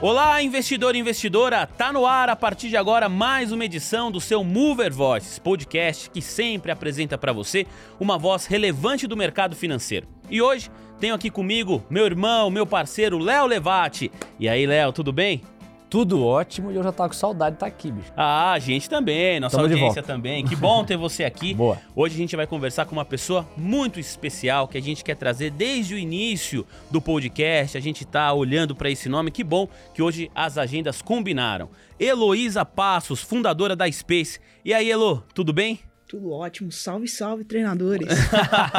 Olá, investidor e investidora! Tá no ar a partir de agora mais uma edição do seu Mover Voices, podcast que sempre apresenta para você uma voz relevante do mercado financeiro. E hoje tenho aqui comigo meu irmão, meu parceiro Léo Levati. E aí, Léo, tudo bem? Tudo ótimo e eu já tava com saudade de estar aqui, bicho. Ah, a gente também, nossa Tamo audiência também. Que bom ter você aqui. Boa. Hoje a gente vai conversar com uma pessoa muito especial que a gente quer trazer desde o início do podcast. A gente tá olhando para esse nome. Que bom que hoje as agendas combinaram. Heloísa Passos, fundadora da Space. E aí, Elo, tudo bem? Tudo ótimo. Salve, salve, treinadores.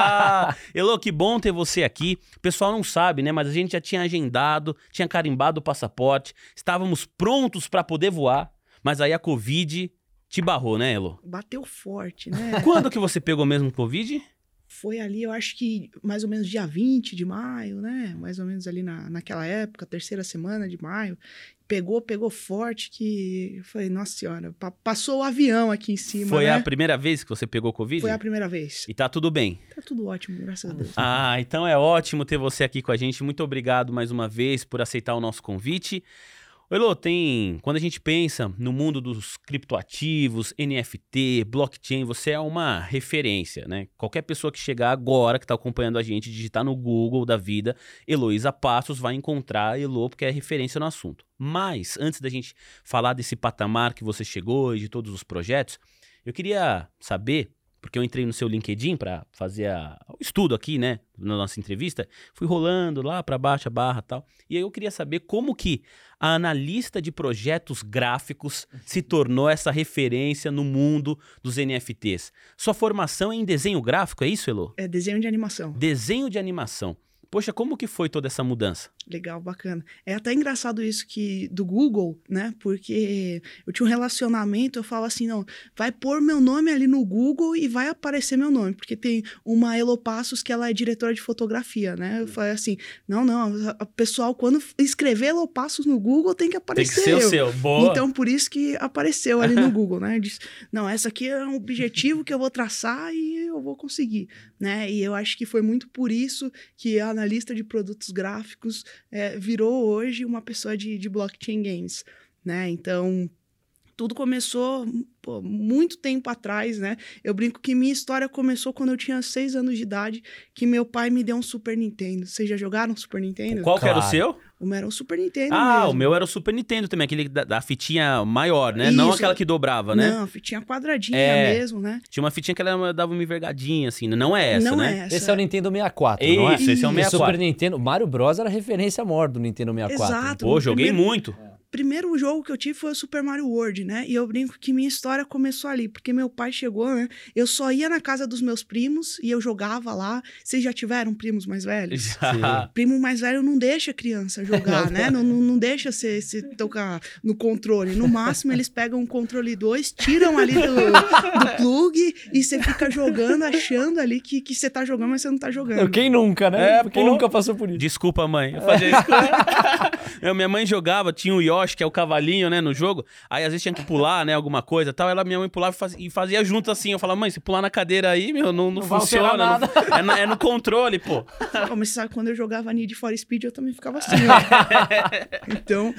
Elô, que bom ter você aqui. O pessoal não sabe, né? Mas a gente já tinha agendado, tinha carimbado o passaporte, estávamos prontos para poder voar, mas aí a Covid te barrou, né, Elô? Bateu forte, né? Quando que você pegou mesmo Covid? Foi ali, eu acho que mais ou menos dia 20 de maio, né? Mais ou menos ali na, naquela época, terceira semana de maio. Pegou, pegou forte que... Eu falei, nossa senhora, pa- passou o avião aqui em cima, Foi né? a primeira vez que você pegou Covid? Foi a primeira vez. E tá tudo bem. Tá tudo ótimo, graças a Deus. Ah, então é ótimo ter você aqui com a gente. Muito obrigado mais uma vez por aceitar o nosso convite. Elô, tem. Quando a gente pensa no mundo dos criptoativos, NFT, blockchain, você é uma referência, né? Qualquer pessoa que chegar agora, que está acompanhando a gente, digitar no Google da vida, Heloísa Passos, vai encontrar a Elo, porque é referência no assunto. Mas, antes da gente falar desse patamar que você chegou e de todos os projetos, eu queria saber porque eu entrei no seu LinkedIn para fazer a- o estudo aqui, né, na nossa entrevista, fui rolando lá para baixo a barra e tal, e aí eu queria saber como que a analista de projetos gráficos se tornou essa referência no mundo dos NFTs. Sua formação é em desenho gráfico, é isso, Elo? É desenho de animação. Desenho de animação. Poxa, como que foi toda essa mudança? Legal, bacana. É até engraçado isso que do Google, né? Porque eu tinha um relacionamento, eu falo assim, não, vai pôr meu nome ali no Google e vai aparecer meu nome, porque tem uma Elo Passos que ela é diretora de fotografia, né? Eu falei assim, não, não, o pessoal quando escrever Elo Passos no Google tem que Tem aparecer que ser o eu. seu. Boa. Então, por isso que apareceu ali no Google, né? Diz, não, essa aqui é um objetivo que eu vou traçar e eu vou conseguir, né? E eu acho que foi muito por isso que a analista de produtos gráficos é, virou hoje uma pessoa de, de blockchain games, né? Então, tudo começou pô, muito tempo atrás, né? Eu brinco que minha história começou quando eu tinha seis anos de idade, que meu pai me deu um Super Nintendo. Vocês já jogaram Super Nintendo? Qual que era o Claro. seu? O meu era um Super Nintendo Ah, mesmo. o meu era o Super Nintendo também, aquele da, da fitinha maior, né? Não Isso. aquela que dobrava, né? Não, fitinha quadradinha É. mesmo, né? Tinha uma fitinha que ela dava uma envergadinha, assim. Não é essa, não né? é essa. Esse é o Nintendo 64, não é? Isso, esse é o E 64. Super Nintendo, Mario Bros era a referência maior do Nintendo 64. Exato. Pô, joguei primeiro- muito. Primeiro jogo que eu tive foi o Super Mario World, né? E eu brinco que minha história começou ali, porque meu pai chegou, né? Eu só ia na casa dos meus primos e eu jogava lá. Vocês já tiveram primos mais velhos? Já. Primo mais velho não deixa criança jogar, né? Não, não, não deixa você, você tocar no controle. No máximo, eles pegam um controle 2, tiram ali do, do plug e você fica jogando, achando ali que, que você tá jogando, mas você não tá jogando. Quem nunca, né? É, Quem pô. nunca passou por isso? Desculpa, mãe. Eu fazia isso. Minha mãe jogava, tinha o Yoshi, que é o cavalinho, né, no jogo. Aí às vezes tinha que pular, né, alguma coisa e tal. Ela, minha mãe pulava e fazia, e fazia junto assim. Eu falava, mãe, se pular na cadeira aí, meu, não, não, Não funciona. não- é, no- é no controle, pô. Pô, mas você sabe, quando eu jogava Need for Speed, eu também ficava assim, ó. então,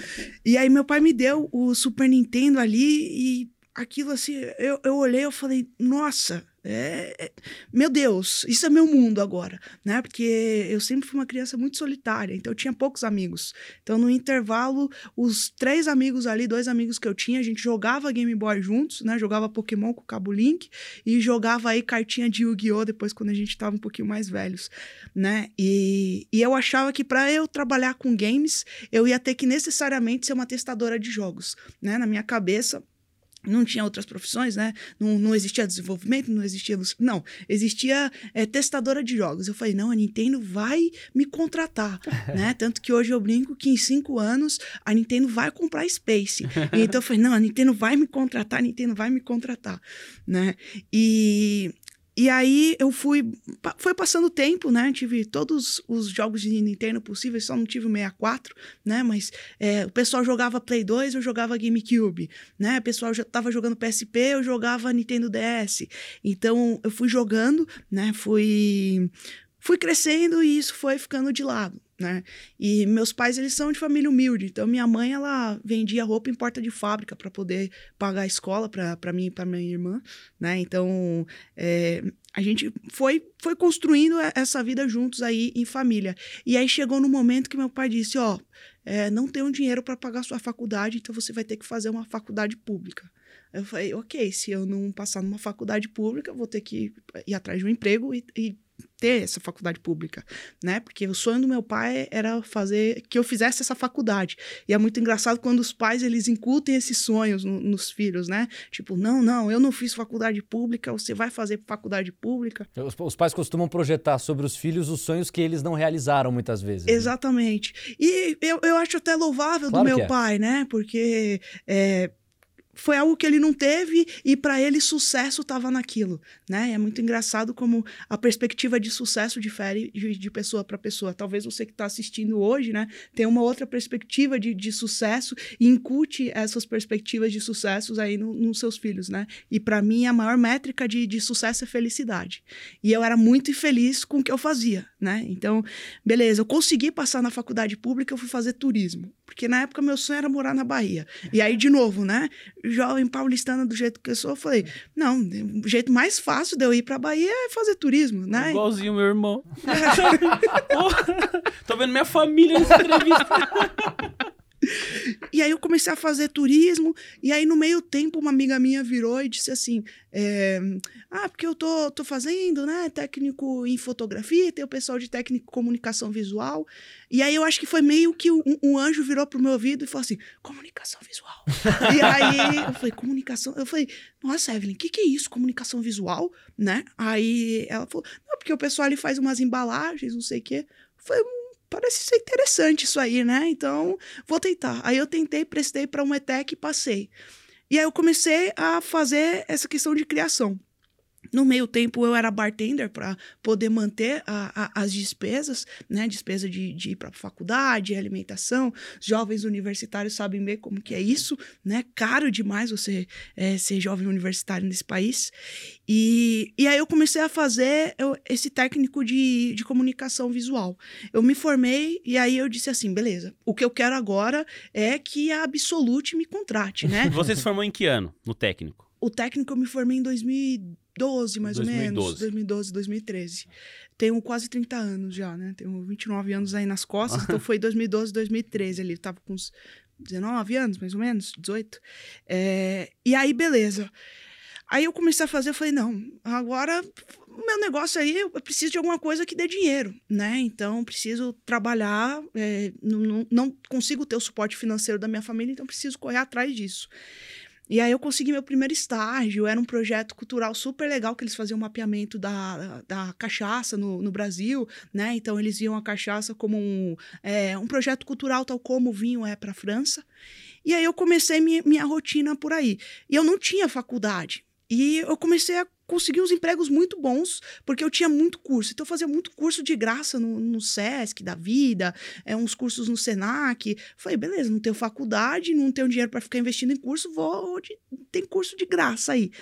e aí meu pai me deu o Super Nintendo ali e aquilo assim, eu, eu olhei eu falei, nossa, é, é- meu Deus, isso é meu mundo agora, né? Porque eu sempre fui uma criança muito solitária, então eu tinha poucos amigos. Então, no intervalo, os três amigos ali, dois amigos que eu tinha, a gente jogava Game Boy juntos, né? Jogava Pokémon com o Cabo Link e jogava aí cartinha de Yu-Gi-Oh! depois quando a gente tava um pouquinho mais velhos, né? E, e eu achava que para eu trabalhar com games, eu ia ter que necessariamente ser uma testadora de jogos, né? Na minha cabeça, não tinha outras profissões, né? Não, não existia desenvolvimento, não existia. Não, existia é, testadora de jogos. Eu falei, não, a Nintendo vai me contratar, né? Tanto que hoje eu brinco que em cinco anos a Nintendo vai comprar Space. E então eu falei, não, a Nintendo vai me contratar, a Nintendo vai me contratar, né? E. E aí eu fui. Foi passando o tempo, né? Tive todos os jogos de Nintendo possíveis, só não tive o 64, né? Mas é, o pessoal jogava Play 2, eu jogava GameCube, né? O pessoal já tava jogando PSP, eu jogava Nintendo DS. Então eu fui jogando, né? Fui fui crescendo e isso foi ficando de lado, né? E meus pais, eles são de família humilde. Então, minha mãe, ela vendia roupa em porta de fábrica para poder pagar a escola para mim e para minha irmã, né? Então, é, a gente foi, foi construindo essa vida juntos aí em família. E aí chegou no momento que meu pai disse: Ó, é, não tenho dinheiro para pagar sua faculdade, então você vai ter que fazer uma faculdade pública. Eu falei: ok, se eu não passar numa faculdade pública, vou ter que ir atrás de um emprego e, e ter essa faculdade pública, né? Porque o sonho do meu pai era fazer que eu fizesse essa faculdade. E é muito engraçado quando os pais eles incutem esses sonhos no, nos filhos, né? Tipo, não, não, eu não fiz faculdade pública, você vai fazer faculdade pública. Os, os pais costumam projetar sobre os filhos os sonhos que eles não realizaram muitas vezes. Né? Exatamente. Né? E eu, eu acho até louvável claro do meu é. pai, né? Porque é, foi algo que ele não teve e para ele sucesso estava naquilo, né? É muito engraçado como a perspectiva de sucesso difere de, pessoa para pessoa. Talvez você que está assistindo hoje, né, tenha uma outra perspectiva de, de sucesso e incute essas perspectivas de sucessos aí no, nos seus filhos, né? E para mim a maior métrica de, de sucesso é felicidade. E eu era muito infeliz com o que eu fazia, né? Então, beleza, eu consegui passar na faculdade pública, eu fui fazer turismo, porque na época meu sonho era morar na Bahia. E aí de novo, né? jovem paulistana do jeito que eu sou, eu falei, não, o jeito mais fácil de eu ir pra Bahia é fazer turismo, né? Igualzinho meu irmão. Tô vendo minha família nessa entrevista. E aí eu comecei a fazer turismo, e aí no meio tempo uma amiga minha virou e disse assim: é, Ah, porque eu tô, tô fazendo, né? Técnico em fotografia, tem o pessoal de técnico em comunicação visual. E aí eu acho que foi meio que um, um anjo virou pro meu ouvido e falou assim: comunicação visual. e aí eu falei, comunicação. Eu falei, nossa, Evelyn, o que, que é isso? Comunicação visual, né? Aí ela falou, não, porque o pessoal ali faz umas embalagens, não sei o quê. Foi parece ser interessante isso aí, né? Então, vou tentar. Aí eu tentei, prestei para uma ETEC e passei. E aí eu comecei a fazer essa questão de criação. No meio tempo eu era bartender para poder manter a, a, as despesas, né? Despesa de, de ir para a faculdade, alimentação. Jovens universitários sabem bem como que é isso, né? Caro demais você é, ser jovem universitário nesse país. E, e aí eu comecei a fazer eu, esse técnico de, de comunicação visual. Eu me formei e aí eu disse assim, beleza, o que eu quero agora é que a Absolute me contrate, né? Você se formou em que ano, no técnico? O técnico eu me formei em 2012, mais 2012. ou menos. 2012, 2013. Tenho quase 30 anos já, né? Tenho 29 anos aí nas costas, então foi 2012, 2013 ali. Eu tava com uns 19 anos, mais ou menos, 18. É, e aí, beleza. Aí eu comecei a fazer, eu falei, não, agora o meu negócio aí, eu preciso de alguma coisa que dê dinheiro, né? Então, preciso trabalhar, é, não, não consigo ter o suporte financeiro da minha família, então preciso correr atrás disso. E aí eu consegui meu primeiro estágio, era um projeto cultural super legal, que eles faziam um mapeamento da, da cachaça no, no Brasil, né? Então eles viam a cachaça como um, é, um projeto cultural, tal como o vinho é para a França. E aí eu comecei minha, minha rotina por aí. E eu não tinha faculdade. E eu comecei a consegui uns empregos muito bons, porque eu tinha muito curso. Então, eu fazia muito curso de graça no, no SESC da vida, é, uns cursos no SENAC. Falei, beleza, não tenho faculdade, não tenho dinheiro para ficar investindo em curso, vou. De, tem curso de graça aí.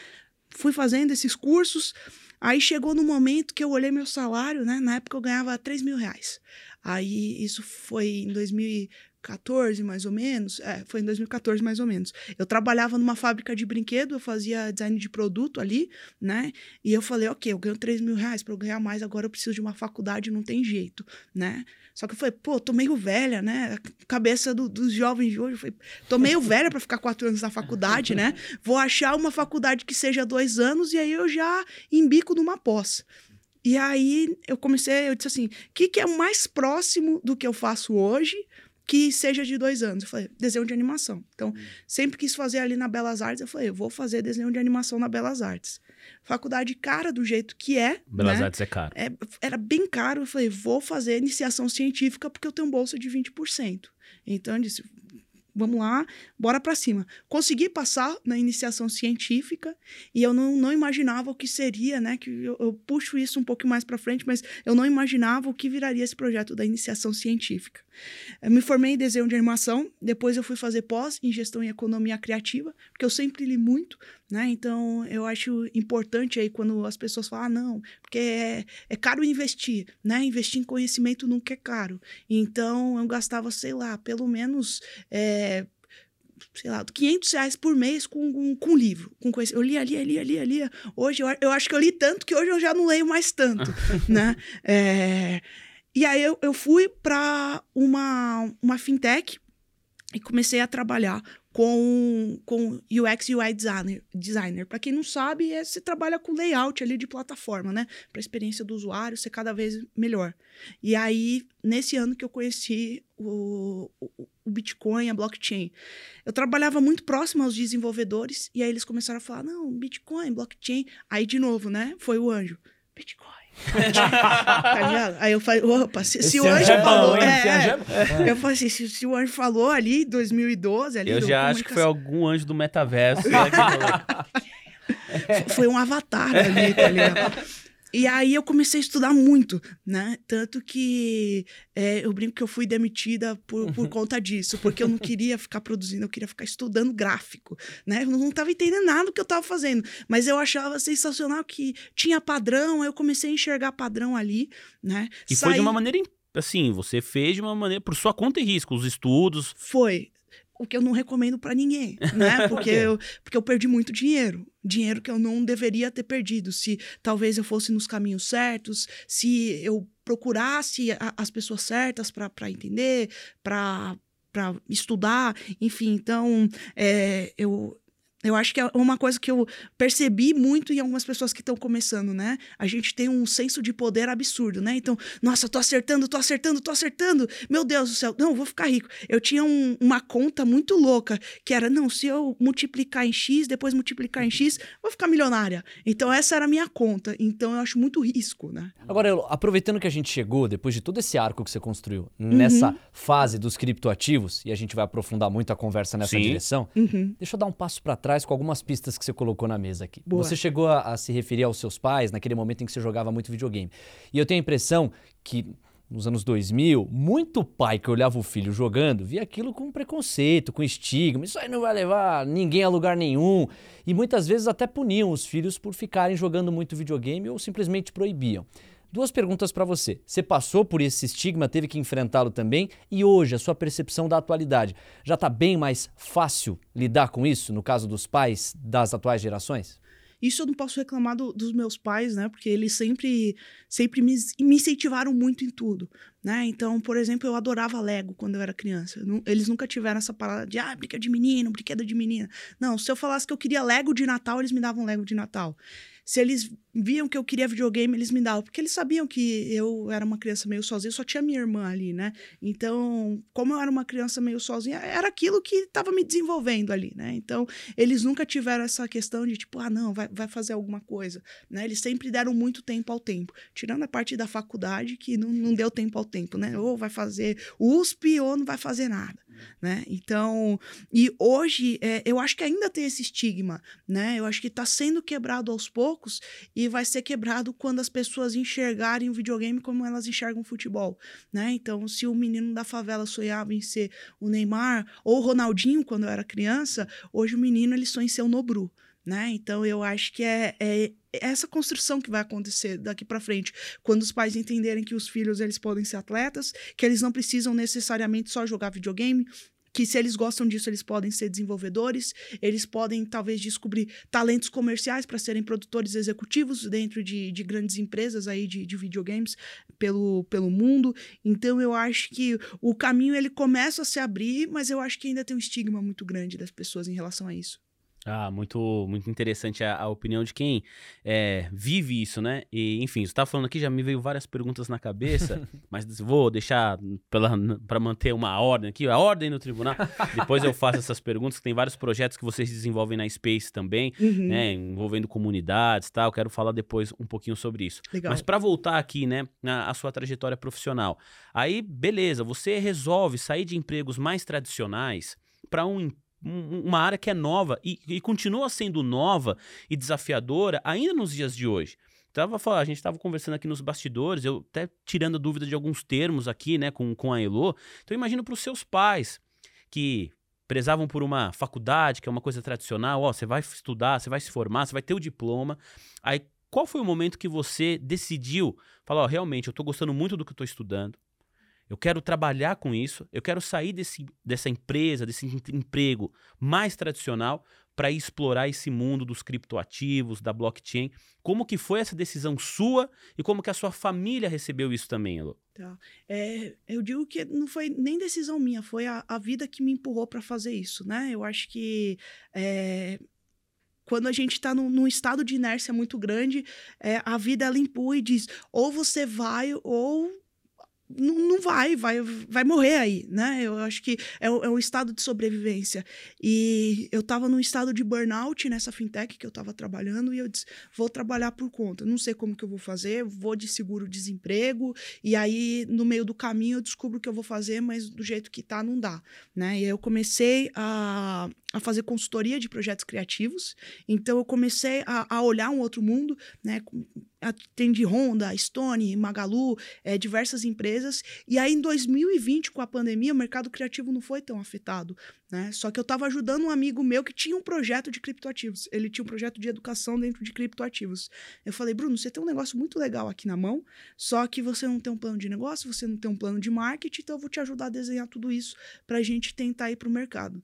Fui fazendo esses cursos. Aí chegou no momento que eu olhei meu salário, né? Na época eu ganhava 3 mil reais. Aí isso foi em 2000, 2014, mais ou menos. É, foi em 2014, mais ou menos. Eu trabalhava numa fábrica de brinquedo, eu fazia design de produto ali, né? E eu falei, ok, eu ganho 3 mil reais para eu ganhar mais, agora eu preciso de uma faculdade, não tem jeito, né? Só que eu falei, pô, tô meio velha, né? A cabeça do, dos jovens de hoje, eu falei, tô meio velha para ficar quatro anos na faculdade, né? Vou achar uma faculdade que seja dois anos e aí eu já embico numa pós. E aí eu comecei, eu disse assim, o que, que é mais próximo do que eu faço hoje que seja de dois anos. Eu falei, desenho de animação. Então, hum. sempre quis fazer ali na Belas Artes, eu falei, eu vou fazer desenho de animação na Belas Artes. Faculdade cara do jeito que é. Belas né? Artes é caro. É, era bem caro. Eu falei, vou fazer iniciação científica porque eu tenho bolsa de 20%. Então, eu disse, vamos lá, bora para cima. Consegui passar na iniciação científica e eu não, não imaginava o que seria, né? Que eu, eu puxo isso um pouco mais para frente, mas eu não imaginava o que viraria esse projeto da iniciação científica. Eu me formei em desenho de animação, depois eu fui fazer pós em gestão e economia criativa, porque eu sempre li muito, né? Então, eu acho importante aí quando as pessoas falam, ah, não, porque é, é caro investir, né? Investir em conhecimento nunca é caro. Então, eu gastava, sei lá, pelo menos... É, sei lá, 500 reais por mês com, com, com livro. Com coisa. Eu lia, lia, lia, lia, lia. Hoje, eu, eu acho que eu li tanto que hoje eu já não leio mais tanto, né? É, e aí, eu, eu fui para uma, uma fintech e comecei a trabalhar com, com UX e UI designer. designer. Para quem não sabe, é, você trabalha com layout ali de plataforma, né? Para a experiência do usuário ser cada vez melhor. E aí, nesse ano que eu conheci o, o, o Bitcoin, a blockchain, eu trabalhava muito próximo aos desenvolvedores e aí eles começaram a falar: não, Bitcoin, blockchain. Aí, de novo, né? Foi o anjo. Bitcoin tá ligado? Aí eu falei, opa, se, se o anjo é falou. Bom, é, é, eu falei assim, se, se, o anjo falou ali, 2012, ali. Eu já acho que foi algum anjo do metaverso. né, foi um avatar ali, tá ligado? E aí eu comecei a estudar muito, né? Tanto que é, eu brinco que eu fui demitida por, por conta disso, porque eu não queria ficar produzindo, eu queria ficar estudando gráfico, né? Eu não estava entendendo nada do que eu estava fazendo, mas eu achava sensacional que tinha padrão, eu comecei a enxergar padrão ali, né? E Saí... foi de uma maneira assim, você fez de uma maneira por sua conta e risco, os estudos. Foi o que eu não recomendo para ninguém, né? Porque, eu, porque eu perdi muito dinheiro. Dinheiro que eu não deveria ter perdido. Se talvez eu fosse nos caminhos certos, se eu procurasse a, as pessoas certas para entender, para estudar, enfim. Então, é, eu, eu acho que é uma coisa que eu percebi muito em algumas pessoas que estão começando, né? A gente tem um senso de poder absurdo, né? Então, nossa, tô acertando, tô acertando, tô acertando. Meu Deus do céu, não, vou ficar rico. Eu tinha um, uma conta muito louca, que era, não, se eu multiplicar em X, depois multiplicar em X, vou ficar milionária. Então, essa era a minha conta. Então, eu acho muito risco, né? Agora, aproveitando que a gente chegou, depois de todo esse arco que você construiu, uhum. nessa fase dos criptoativos, e a gente vai aprofundar muito a conversa nessa Sim. direção, uhum. deixa eu dar um passo para trás trás com algumas pistas que você colocou na mesa aqui. Boa. Você chegou a, a, se referir aos seus pais naquele momento em que você jogava muito videogame. E eu tenho a impressão que nos anos 2000, muito pai que olhava o filho jogando via aquilo com preconceito, com estigma. Isso aí não vai levar ninguém a lugar nenhum. E muitas vezes até puniam os filhos por ficarem jogando muito videogame ou simplesmente proibiam. Duas perguntas para você. Você passou por esse estigma, teve que enfrentá-lo também, e hoje a sua percepção da atualidade já está bem mais fácil lidar com isso, no caso dos pais das atuais gerações? Isso eu não posso reclamar do, dos meus pais, né? Porque eles sempre, sempre me, me, incentivaram muito em tudo, né? Então, por exemplo, eu adorava Lego quando eu era criança. Eles nunca tiveram essa parada de, ah, brinquedo de menino, brinquedo de menina. Não, se eu falasse que eu queria Lego de Natal, eles me davam Lego de Natal se eles viam que eu queria videogame, eles me davam. Porque eles sabiam que eu era uma criança meio sozinha, só tinha minha irmã ali, né? Então, como eu era uma criança meio sozinha, era aquilo que estava me desenvolvendo ali, né? Então, eles nunca tiveram essa questão de tipo, ah, não, vai, vai fazer alguma coisa, né? Eles sempre deram muito tempo ao tempo. Tirando a parte da faculdade, que não, não deu tempo ao tempo, né? Ou vai fazer USP ou não vai fazer nada né? Então, e hoje é, eu acho que ainda tem esse estigma, né? Eu acho que está sendo quebrado aos poucos e vai ser quebrado quando as pessoas enxergarem o videogame como elas enxergam o futebol, né? Então, se o menino da favela sonhava em ser o Neymar ou o Ronaldinho quando eu era criança, hoje o menino ele sonha em ser o Nobru. Né? Então eu acho que é, é essa construção que vai acontecer daqui para frente, quando os pais entenderem que os filhos eles podem ser atletas, que eles não precisam necessariamente só jogar videogame, que se eles gostam disso, eles podem ser desenvolvedores, eles podem talvez descobrir talentos comerciais para serem produtores executivos dentro de, de grandes empresas aí de, de videogames pelo, pelo mundo. Então eu acho que o caminho ele começa a se abrir, mas eu acho que ainda tem um estigma muito grande das pessoas em relação a isso. Ah, muito, muito interessante a, a opinião de quem é, vive isso, né? E, enfim, você tá falando aqui, já me veio várias perguntas na cabeça, mas vou deixar para manter uma ordem aqui, a ordem no tribunal. Depois eu faço essas perguntas, que tem vários projetos que vocês desenvolvem na Space também, uhum. né? Envolvendo comunidades e tal. Quero falar depois um pouquinho sobre isso. Legal. Mas para voltar aqui, né, na sua trajetória profissional. Aí, beleza, você resolve sair de empregos mais tradicionais para um uma área que é nova e, e, continua sendo nova e desafiadora ainda nos dias de hoje. Tava, a gente estava conversando aqui nos bastidores, eu até tirando dúvida de alguns termos aqui, né, com, com a Elo. Então imagina para os seus pais que prezavam por uma faculdade, que é uma coisa tradicional, ó, você vai estudar, você vai se formar, você vai ter o diploma. Aí, qual foi o momento que você decidiu, falar, realmente, eu estou gostando muito do que estou estudando, eu quero trabalhar com isso, eu quero sair desse, dessa empresa, desse emprego mais tradicional para explorar esse mundo dos criptoativos, da blockchain. Como que foi essa decisão sua e como que a sua família recebeu isso também, Elo? Tá. É, eu digo que não foi nem decisão minha, foi a, a vida que me empurrou para fazer isso, né? Eu acho que é, quando a gente está num, num, estado de inércia muito grande, é, a vida ela empurra e diz: ou você vai, ou não, não vai, vai, vai morrer aí, né? Eu acho que é, é um estado de sobrevivência. E eu estava num estado de burnout nessa fintech que eu estava trabalhando e eu disse, vou trabalhar por conta. Não sei como que eu vou fazer, vou de seguro-desemprego e aí no meio do caminho eu descubro que eu vou fazer, mas do jeito que tá não dá, né? E aí eu comecei a, a fazer consultoria de projetos criativos. Então eu comecei a, a olhar um outro mundo, né? Atendi Honda, Stone, Magalu, é, diversas empresas. E aí, em 2020, com a pandemia, o mercado criativo não foi tão afetado. Né? Só que eu estava ajudando um amigo meu que tinha um projeto de criptoativos. Ele tinha um projeto de educação dentro de criptoativos. Eu falei, Bruno, você tem um negócio muito legal aqui na mão, só que você não tem um plano de negócio, você não tem um plano de marketing, então eu vou te ajudar a desenhar tudo isso para a gente tentar ir para o mercado.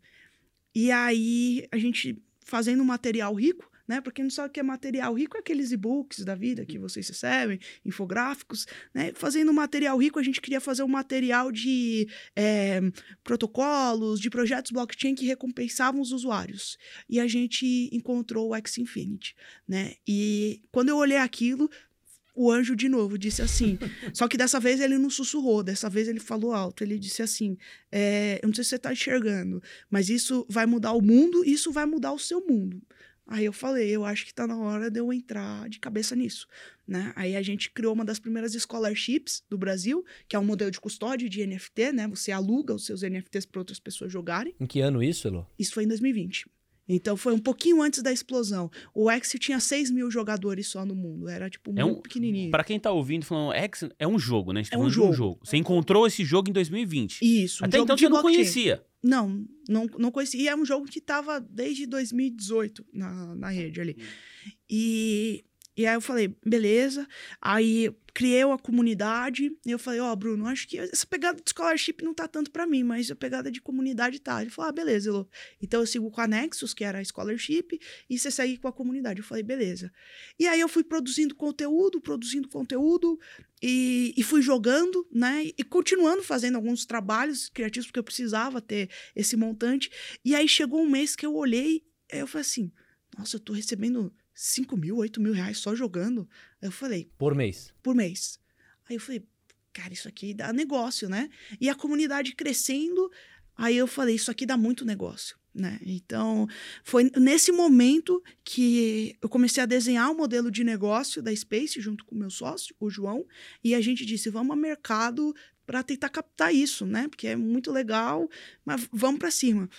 E aí, a gente fazendo um material rico, né? Porque não sabe o que é material rico, é aqueles e-books da vida que vocês recebem, infográficos, né? Fazendo material rico, a gente queria fazer um material de é, protocolos, de projetos blockchain que recompensavam os usuários. E a gente encontrou o X Infinity, né? E quando eu olhei aquilo, o anjo de novo disse assim. só que dessa vez ele não sussurrou, dessa vez ele falou alto. Ele disse assim: é, Eu não sei se você está enxergando, mas isso vai mudar o mundo, isso vai mudar o seu mundo. Aí eu falei, eu acho que está na hora de eu entrar de cabeça nisso, né? Aí a gente criou uma das primeiras scholarships do Brasil, que é um modelo de custódia de NFT, né? Você aluga os seus NFTs para outras pessoas jogarem. Em que ano isso, Elo? Isso foi em 2020. Então foi um pouquinho antes da explosão. O X tinha 6 mil jogadores só no mundo. Era tipo é muito um, pequenininho. Para quem tá ouvindo, falando, X é um jogo, né? é um jogo. um jogo. Você encontrou esse jogo em 2020. Isso. Um Até então você não conhecia. Não, não, não conhecia. E é um jogo que tava desde 2018 na, na rede ali. Hum. E e aí eu falei, beleza. Aí criei uma comunidade. E eu falei, ó, oh, Bruno, acho que essa pegada de scholarship não tá tanto para mim, mas a pegada de comunidade tá. Ele falou, ah, beleza, Elô. Então eu sigo com a Nexus, que era a scholarship, e você segue com a comunidade. Eu falei, beleza. E aí eu fui produzindo conteúdo, produzindo conteúdo, e, e fui jogando, né? E continuando fazendo alguns trabalhos criativos, porque eu precisava ter esse montante. E aí chegou um mês que eu olhei, eu falei assim, nossa, eu tô recebendo 5 mil, 8 mil reais só jogando. Aí eu falei. Por mês? Por mês. Aí eu falei, cara, isso aqui dá negócio, né? E a comunidade crescendo. Aí eu falei, isso aqui dá muito negócio. Né? Então, foi nesse momento que eu comecei a desenhar o um modelo de negócio da Space junto com o meu sócio, o João, e a gente disse: vamos ao mercado para tentar captar isso, né? Porque é muito legal, mas vamos para cima.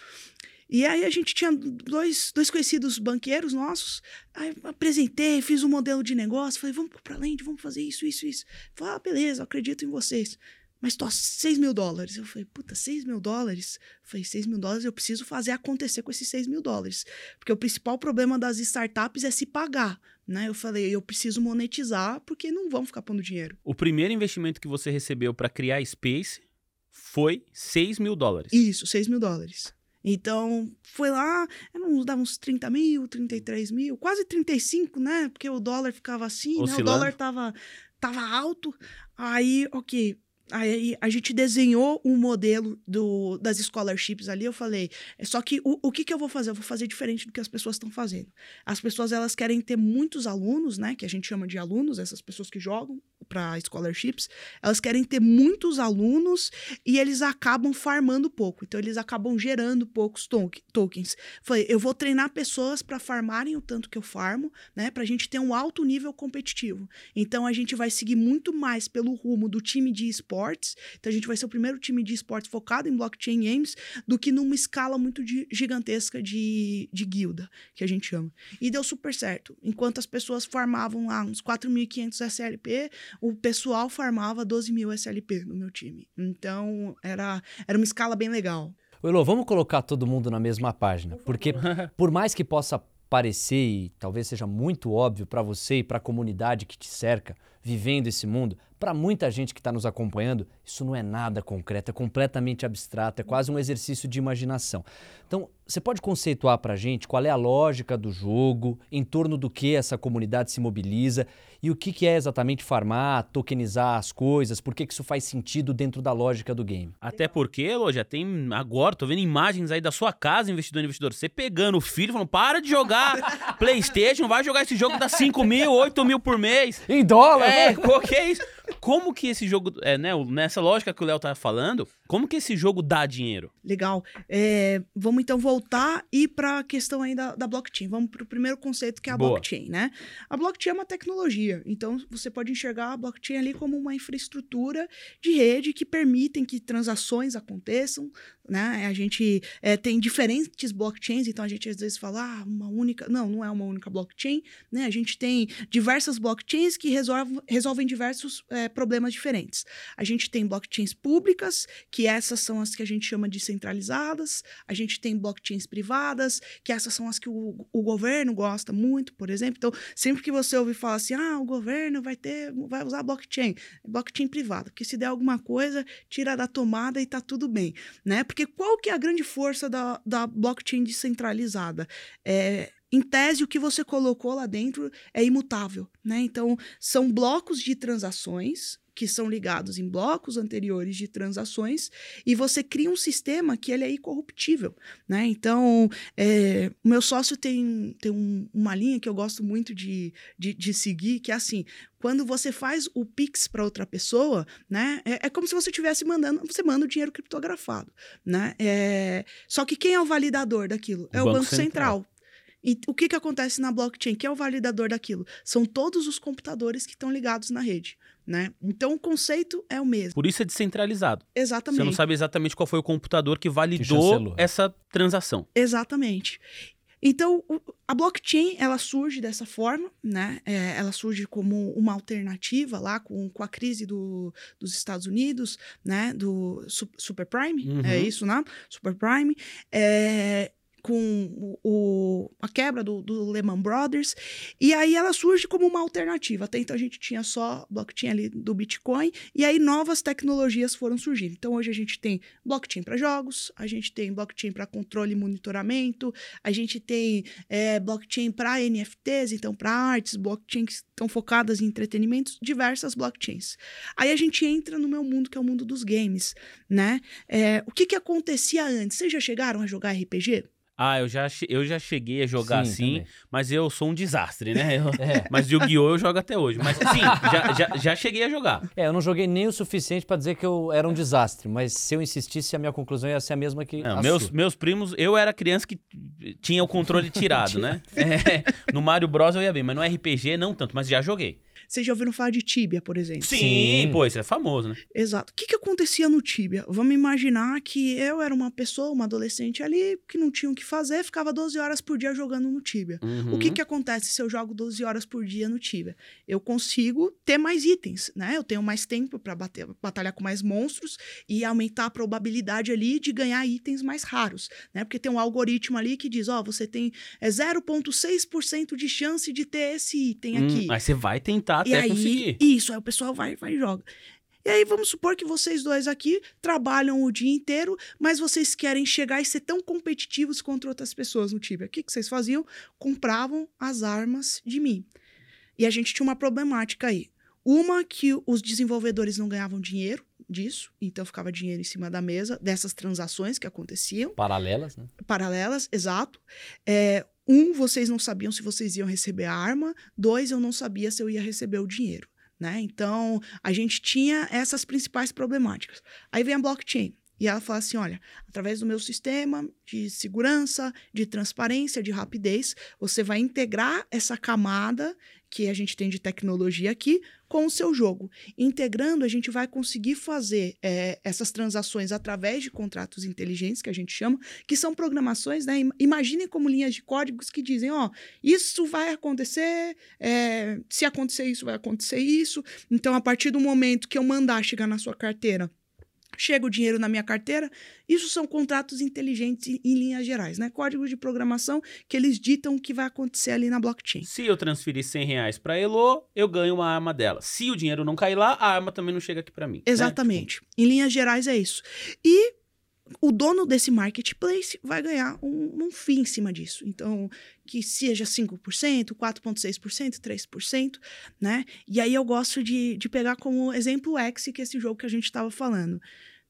E aí a gente tinha dois, dois conhecidos banqueiros nossos. Aí apresentei, fiz um modelo de negócio, falei, vamos para lente, vamos fazer isso, isso, isso. Falei, ah, beleza, acredito em vocês. Mas tô 6 mil dólares. Eu falei, puta, 6 mil dólares? Eu falei, 6 mil dólares eu preciso fazer acontecer com esses 6 mil dólares. Porque o principal problema das startups é se pagar. Né? Eu falei, eu preciso monetizar porque não vão ficar pondo dinheiro. O primeiro investimento que você recebeu para criar Space foi 6 mil dólares. Isso, 6 mil dólares. Então, foi lá, dava uns 30 mil, 33 mil, quase 35, né? Porque o dólar ficava assim, né? O dólar tava, tava alto. Aí, ok, Aí a gente desenhou um modelo do, das scholarships ali. Eu falei, é só que o, o que, que eu vou fazer? Eu vou fazer diferente do que as pessoas estão fazendo. As pessoas elas querem ter muitos alunos, né? Que a gente chama de alunos, essas pessoas que jogam para scholarships, elas querem ter muitos alunos e eles acabam farmando pouco. Então eles acabam gerando poucos tokens. Falei, eu vou treinar pessoas para farmarem o tanto que eu farmo, né? Para a gente ter um alto nível competitivo. Então a gente vai seguir muito mais pelo rumo do time de esportes. Então a gente vai ser o primeiro time de esportes focado em blockchain games do que numa escala muito de, gigantesca de, de guilda, que a gente chama. E deu super certo. Enquanto as pessoas farmavam lá uns 4.500 SLP, o pessoal farmava 12 mil SLP no meu time. Então era, era uma escala bem legal. Elô, vamos colocar todo mundo na mesma página, porque por mais que possa parecer e talvez seja muito óbvio para você e para a comunidade que te cerca, vivendo esse mundo, para muita gente que está nos acompanhando, isso não é nada concreto, é completamente abstrato, é quase um exercício de imaginação. Então, você pode conceituar para a gente qual é a lógica do jogo, em torno do que essa comunidade se mobiliza e o que, que é exatamente farmar, tokenizar as coisas, por que, que isso faz sentido dentro da lógica do game? Até porque, Lô, já tem agora, tô vendo imagens aí da sua casa, investidor investidor, você pegando o filho falando, para de jogar Playstation, vai jogar esse jogo, dá 5 mil, 8 mil por mês. Em dólar, É, né? o que é isso? Como que esse jogo, é, né, nessa lógica que o Léo tá falando, como que esse jogo dá dinheiro? Legal. É, vamos então voltar e para a questão aí da, da blockchain. Vamos para o primeiro conceito que é a Boa. blockchain, né? A blockchain é uma tecnologia. Então você pode enxergar a blockchain ali como uma infraestrutura de rede que permitem que transações aconteçam. Né? A gente é, tem diferentes blockchains, então a gente às vezes fala ah, uma única. Não, não é uma única blockchain. Né? A gente tem diversas blockchains que resolvem, resolvem diversos é, problemas diferentes. A gente tem blockchains públicas, que essas são as que a gente chama de centralizadas. A gente tem blockchains privadas, que essas são as que o, o governo gosta muito, por exemplo. Então, sempre que você ouve falar assim, ah, o governo vai ter, vai usar blockchain, blockchain privada, porque se der alguma coisa, tira da tomada e tá tudo bem, né? Porque qual que é a grande força da, da blockchain descentralizada? É, em tese, o que você colocou lá dentro é imutável, né? Então, são blocos de transações que são ligados em blocos anteriores de transações e você cria um sistema que ele é incorruptível, né? Então, é, o meu sócio tem, tem um- uma linha que eu gosto muito de, de, de seguir, que é assim, quando você faz o Pix para outra pessoa, né? É, é como se você estivesse mandando, você manda o dinheiro criptografado, né? É, só que quem é o validador daquilo? É o Banco Banco Central. Central. E o que, que acontece na blockchain? Quem é o validador daquilo? São todos os computadores que estão ligados na rede, né? Então o conceito é o mesmo. Por isso é descentralizado. Exatamente. Você não sabe exatamente qual foi o computador que validou essa transação. Exatamente. Então, o- a blockchain, ela surge dessa forma, né? É, ela surge como uma alternativa lá com, com a crise do, dos Estados Unidos, né? Do su- superprime, Uhum. é isso, né? Superprime. É, com o, a quebra do, do Lehman Brothers. E aí ela surge como uma alternativa. Até então a gente tinha só blockchain ali do Bitcoin, e aí novas tecnologias foram surgindo. Então hoje a gente tem blockchain para jogos, a gente tem blockchain para controle e monitoramento, a gente tem é, blockchain para NFTs, então para artes, blockchains que estão focadas em entretenimentos, diversas blockchains. Aí a gente entra no meu mundo, que é o mundo dos games, né? É, o que, que acontecia antes? Vocês já chegaram a jogar RPG? Ah, eu já, eu já cheguei a jogar Sim, assim, também. mas eu sou um desastre, né? Eu- É. Mas Yu-Gi-Oh! eu jogo até hoje. Mas sim, já, já, já cheguei a jogar. É, eu não joguei nem o suficiente pra dizer que eu era um desastre, mas se eu insistisse, a minha conclusão ia ser a mesma que Não, a meus, sua. meus primos, eu era criança que tinha o controle tirado, né? É, no Mario Bros eu ia bem, mas no RPG não tanto, mas já joguei. Vocês já ouviram falar de Tibia, por exemplo? Sim, Sim. pô, isso é famoso, né? Exato. O que, que acontecia no Tibia? Vamos imaginar que eu era uma pessoa, uma adolescente ali, que não tinha o que fazer, ficava 12 horas por dia jogando no Tibia. O que, Uhum. que acontece se eu jogo 12 horas por dia no Tibia? Eu consigo ter mais itens, né? Eu tenho mais tempo para batalhar com mais monstros e aumentar a probabilidade ali de ganhar itens mais raros, né? Porque tem um algoritmo ali que diz, ó, você tem é, 0,6% de chance de ter esse item Hum, aqui. aí você vai tentar E até aí, conseguir. isso, aí o pessoal vai, vai e joga. E aí, vamos supor que vocês dois aqui trabalham o dia inteiro, mas vocês querem chegar e ser tão competitivos contra outras pessoas no Tibia. O que, que vocês faziam? Compravam as armas de mim. E a gente tinha uma problemática aí. Uma que os desenvolvedores não ganhavam dinheiro disso, então ficava dinheiro em cima da mesa dessas transações que aconteciam Paralelas, né? paralelas, exato. É, um, vocês não sabiam se vocês iam receber a arma. Dois, eu não sabia se eu ia receber o dinheiro. Né? Então, a gente tinha essas principais problemáticas. Aí vem a blockchain. E ela fala assim: olha, através do meu sistema de segurança, de transparência, de rapidez, você vai integrar essa camada que a gente tem de tecnologia aqui com o seu jogo. Integrando, a gente vai conseguir fazer é, essas transações através de contratos inteligentes, que a gente chama, que são programações, né? Im- Imaginem como linhas de códigos que dizem, ó, isso vai acontecer, é, se acontecer isso, vai acontecer isso. Então, a partir do momento que eu mandar chegar na sua carteira chega o dinheiro na minha carteira. Isso são contratos inteligentes em, em linhas gerais, né? Códigos de programação que eles ditam o que vai acontecer ali na blockchain. Se eu transferir 100 reais para Elo, eu ganho uma arma dela. Se o dinheiro não cair lá, a arma também não chega aqui para mim. Né? Exatamente. Né? Em linhas gerais é isso. E o dono desse marketplace vai ganhar um, um FII em cima disso. Então, que seja 5%, 4,6%, 3%, né? E aí eu gosto de, de pegar como exemplo o X, que é esse jogo que a gente estava falando.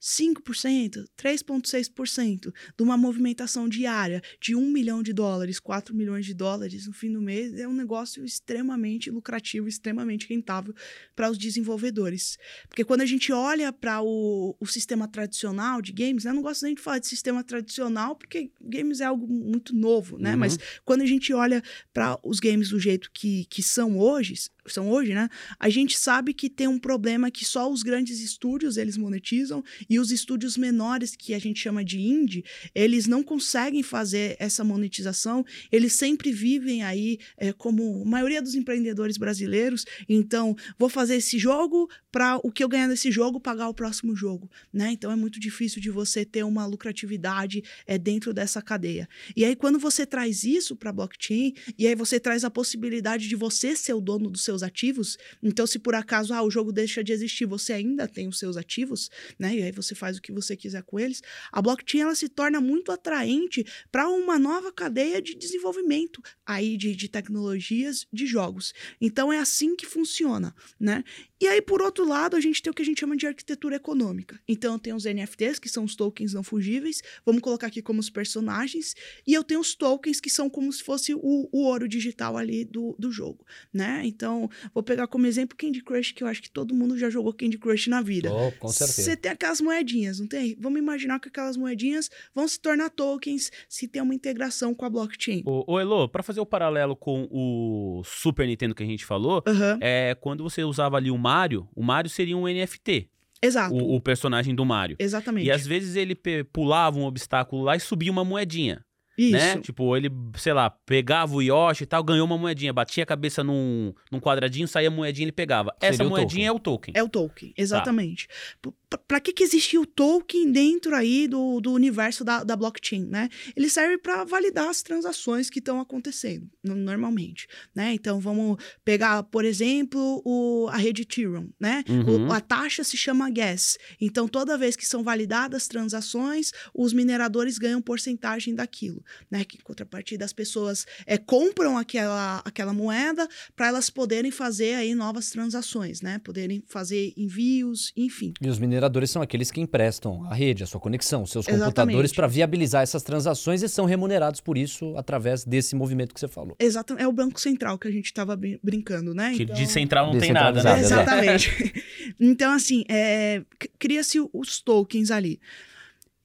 5%, 3,6% de uma movimentação diária de 1 milhão de dólares, 4 milhões de dólares no fim do mês é um negócio extremamente lucrativo, extremamente rentável para os desenvolvedores. Porque quando a gente olha para o, o sistema tradicional de games, né, eu não gosto nem de falar de sistema tradicional, porque games é algo muito novo, né? Uhum. Mas quando a gente olha para os games do jeito que, que são hoje, são hoje, né? A gente sabe que tem um problema que só os grandes estúdios eles monetizam e os estúdios menores que a gente chama de indie, eles não conseguem fazer essa monetização. Eles sempre vivem aí é, como a maioria dos empreendedores brasileiros. Então, vou fazer esse jogo para o que eu ganhar nesse jogo pagar o próximo jogo, né? Então é muito difícil de você ter uma lucratividade é, dentro dessa cadeia. E aí quando você traz isso para blockchain e aí você traz a possibilidade de você ser o dono dos seus ativos, então se por acaso ah, o jogo deixa de existir, você ainda tem os seus ativos, né? E aí você faz o que você quiser com eles. A blockchain ela se torna muito atraente para uma nova cadeia de desenvolvimento aí de, de tecnologias de jogos. Então é assim que funciona, né? E aí, por outro lado, a gente tem o que a gente chama de arquitetura econômica. Então, tem os NFTs, que são os tokens não fugíveis, vamos colocar aqui como os personagens, e eu tenho os tokens, que são como se fosse o, o ouro digital ali do, do jogo, né? Então, vou pegar como exemplo Candy Crush, que eu acho que todo mundo já jogou Candy Crush na vida. Oh, com certeza. Você tem aquelas moedinhas, não tem? Vamos imaginar que aquelas moedinhas vão se tornar tokens se tem uma integração com a blockchain. Ô, ô Elo, para fazer o paralelo com o Super Nintendo que a gente falou, uhum. é quando você usava ali uma Mario, o Mario seria um NFT. Exato. O, o personagem do Mario. Exatamente. E às vezes ele pulava um obstáculo lá e subia uma moedinha. Isso. Né? Tipo, ele, sei lá, pegava o Yoshi e tal, ganhou uma moedinha, batia a cabeça num, num quadradinho, saía a moedinha e ele pegava. Seria Essa moedinha é o token. É o token, exatamente. Tá para que, que existe o token dentro aí do, do universo da, da blockchain, né? Ele serve para validar as transações que estão acontecendo normalmente, né? Então vamos pegar, por exemplo, o, a rede Ethereum, né? Uhum. O, a taxa se chama gas. Então toda vez que são validadas transações, os mineradores ganham porcentagem daquilo, né? Que em contrapartida as pessoas é, compram aquela, aquela moeda para elas poderem fazer aí novas transações, né? Poderem fazer envios, enfim. E os mineradores são aqueles que emprestam a rede, a sua conexão, os seus Exatamente. computadores para viabilizar essas transações e são remunerados por isso através desse movimento que você falou. Exato, é o banco central que a gente estava brincando, né? Que então... de central não tem nada, né? Exatamente. então, assim, é... cria-se os tokens ali.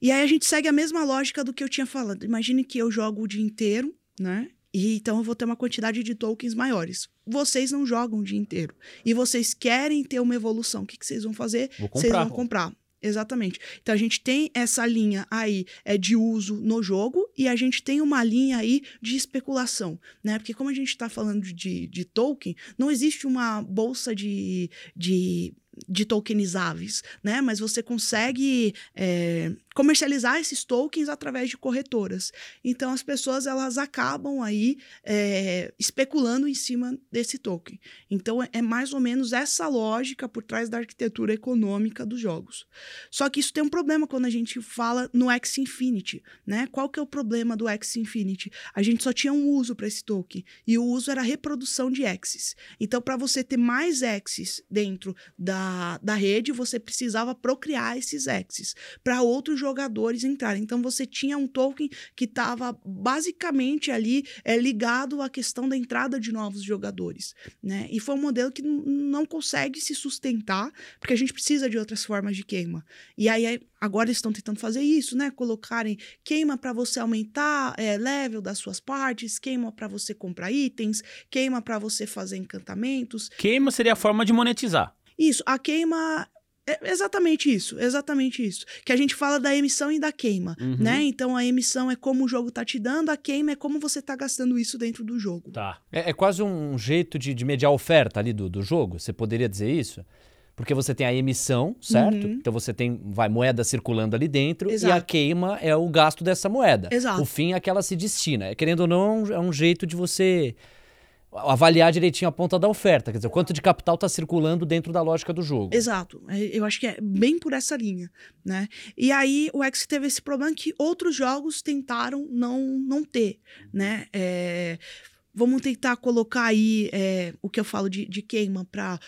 E aí a gente segue a mesma lógica do que eu tinha falado. Imagine que eu jogo o dia inteiro, né? E então eu vou ter uma quantidade de tokens maiores. Vocês não jogam o dia inteiro. E vocês querem ter uma evolução. O que, que vocês vão fazer? Vocês vão comprar. Exatamente. Então a gente tem essa linha aí é de uso no jogo e a gente tem uma linha aí de especulação, né? Porque como a gente está falando de, de token, não existe uma bolsa de, de de tokenizáveis, né? Mas você consegue é, comercializar esses tokens através de corretoras. Então as pessoas elas acabam aí é, especulando em cima desse token. Então é mais ou menos essa lógica por trás da arquitetura econômica dos jogos. Só que isso tem um problema quando a gente fala no X Infinity, né? Qual que é o problema do X Infinity? A gente só tinha um uso para esse token e o uso era a reprodução de X's. Então para você ter mais X's dentro da, da rede, você precisava procriar esses X's para outros jogadores entrarem. Então você tinha um token que estava basicamente ali é, ligado à questão da entrada de novos jogadores, né? E foi um modelo que não consegue se sustentar porque a gente precisa de outras formas de queima. E aí agora estão tentando fazer isso, né? Colocarem queima para você aumentar é, level das suas partes, queima para você comprar itens, queima para você fazer encantamentos. Queima seria a forma de monetizar. Isso, a queima é exatamente isso, exatamente isso. Que a gente fala da emissão e da queima, uhum. né? Então a emissão é como o jogo tá te dando, a queima é como você tá gastando isso dentro do jogo. Tá. É, é quase um jeito de, de mediar a oferta ali do, do jogo, você poderia dizer isso? Porque você tem a emissão, certo? Uhum. Então você tem vai moeda circulando ali dentro e a Exato. queima é o gasto dessa moeda. Exato. O fim é que ela se destina. É, Querendo ou não, é um jeito de você avaliar direitinho a ponta da oferta, quer dizer, quanto de capital está circulando dentro da lógica do jogo. Exato. É, Eu acho que é bem por essa linha, né? E aí o X teve esse problema que outros jogos tentaram não, não ter, né? É, Vamos tentar colocar aí é, o que eu falo de, de queima para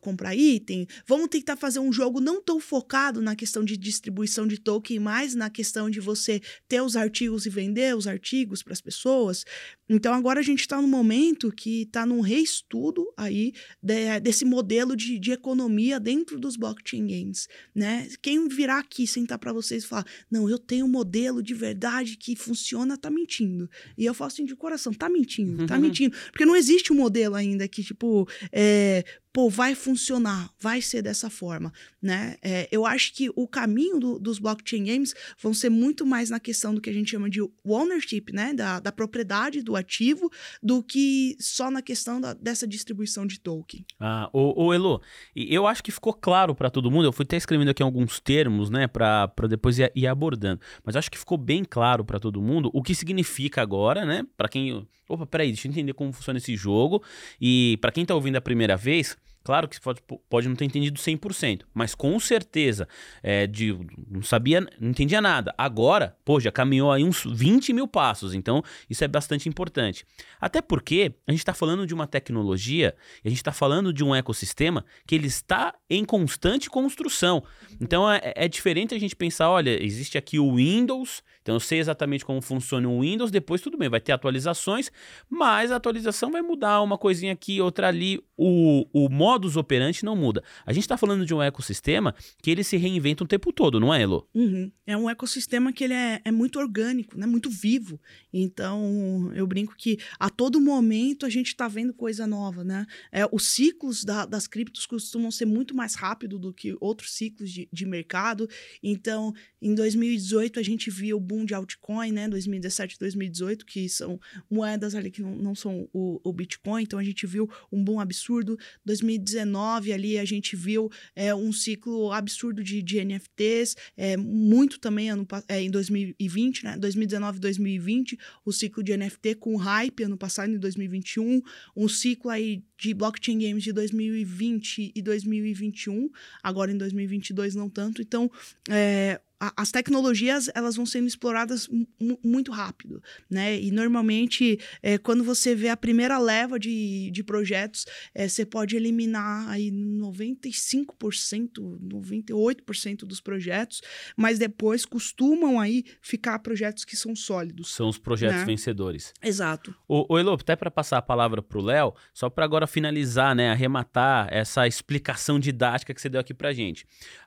comprar item. Vamos tentar fazer um jogo não tão focado na questão de distribuição de token, mas na questão de você ter os artigos e vender os artigos para as pessoas. Então agora a gente está no momento que está num reestudo aí de- desse modelo de, de economia dentro dos blockchain games, né? Quem virar aqui sentar para vocês e falar, não, eu tenho um modelo de verdade que funciona, tá mentindo. E eu falo assim de coração, tá mentindo, tá mentindo. Porque não existe um modelo ainda que, tipo, é, pô, vai funcionar, vai ser dessa forma, né? É, eu acho que o caminho do- dos blockchain games vão ser muito mais na questão do que a gente chama de ownership, né? Da, da propriedade do ativo, do que só na questão da- dessa distribuição de token. Ah, ô, ô Elo, eu acho que ficou claro pra todo mundo. Eu fui até escrevendo aqui alguns termos, né, pra depois ir, ir abordando. Mas acho que ficou bem claro pra todo mundo o que significa agora, né? Pra quem. Opa, peraí, deixa eu entender como funciona esse jogo. E pra quem tá ouvindo a primeira vez. Claro que pode, pode não ter entendido 100%, mas com certeza, é, de, não sabia, não entendia nada. Agora, pô, já caminhou aí uns 20 mil passos, então isso é bastante importante. Até porque a gente está falando de uma tecnologia a gente está falando de um ecossistema que ele está em constante construção. Então é, é diferente a gente pensar, olha, existe aqui o Windows, então eu sei exatamente como funciona o Windows, depois tudo bem, vai ter atualizações, mas a atualização vai mudar uma coisinha aqui, outra ali, o, o modus operandi não muda. A gente está falando de um ecossistema que ele se reinventa o tempo todo, não é, Elo? Uhum. É um ecossistema que ele é, é muito orgânico, né? Muito vivo. Então, eu brinco que a todo momento a gente está vendo coisa nova, né? É, os ciclos da- das criptos costumam ser muito mais rápido do que outros ciclos de, de mercado. Então, em 2018 a gente viu boom de altcoin, né? 2017 e 2018, que são moedas ali que não, não são o, o Bitcoin. Então, a gente viu um boom absurdo. 2019 ali a gente viu é, um ciclo absurdo de, de NFTs, é, muito também ano, é, em 2020, né? 2019 e 2020, o ciclo de NFT com hype ano passado, em 2021, um ciclo aí de blockchain games de 2020 e 2021, agora em 2022 não tanto. Então, é, a- as tecnologias elas vão sendo exploradas mu- mu- muito rápido, né? E normalmente, é, quando você vê a primeira leva de, de projetos, é, você pode eliminar aí 95%, 98% dos projetos, mas depois costumam aí ficar projetos que são sólidos. São os projetos Né? vencedores. Exato. Ô, ô Elo, até para passar a palavra pro Léo, só para agora finalizar, né, arrematar essa explicação didática que você deu aqui pra gente.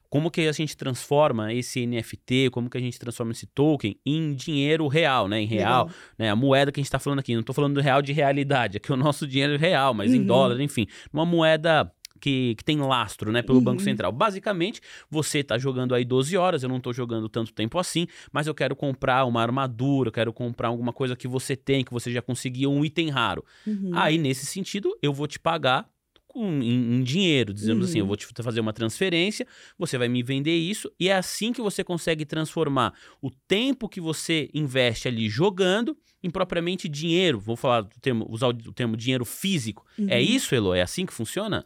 Como que a gente transforma esse NFT, como que a gente transforma esse token em dinheiro real, né, em real, Legal. né, a moeda que a gente tá falando aqui, não tô falando do real de realidade, aqui é o nosso dinheiro real, mas em Uhum. dólar, enfim, uma moeda que, que tem lastro, né, pelo Banco Uhum. Central. Basicamente, você tá jogando aí 12 horas, eu não tô jogando tanto tempo assim, mas eu quero comprar uma armadura, eu quero comprar alguma coisa que você tem, que você já conseguiu, um item raro. Uhum. Aí, nesse sentido, eu vou te pagar com, em, em dinheiro, dizemos assim, eu Uhum. vou te fazer uma transferência, você vai me vender isso, e é assim que você consegue transformar o tempo que você investe ali jogando em propriamente dinheiro. Vou falar do termo, usar o, termo dinheiro físico. É Uhum. isso, Elo? É assim que funciona?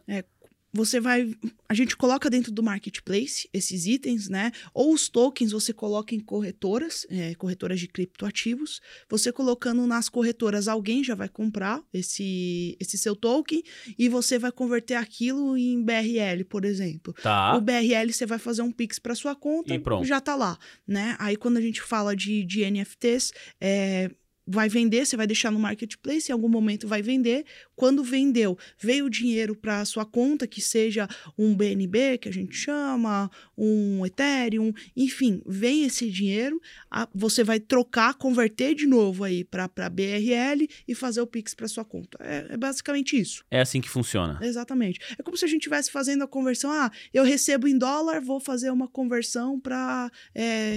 Você vai. A gente coloca dentro do marketplace esses itens, né? Ou os tokens você coloca em corretoras, é, corretoras de criptoativos. Você colocando nas corretoras, alguém já vai comprar esse, esse seu token e você vai converter aquilo em BRL, por exemplo. Tá. O BRL você vai fazer um Pix para sua conta E pronto. já tá lá, né? Aí quando a gente fala de, de NFTs, é, vai vender, você vai deixar no marketplace, em algum momento vai vender. Quando vendeu, veio o dinheiro para sua conta, que seja um BNB, que a gente chama, um Ethereum, enfim, vem esse dinheiro, a- você vai trocar, converter de novo aí para BRL e fazer o Pix para sua conta. É, é basicamente isso. É assim que funciona. Exatamente. É como se a gente estivesse fazendo a conversão. Ah, eu recebo em dólar, vou fazer uma conversão para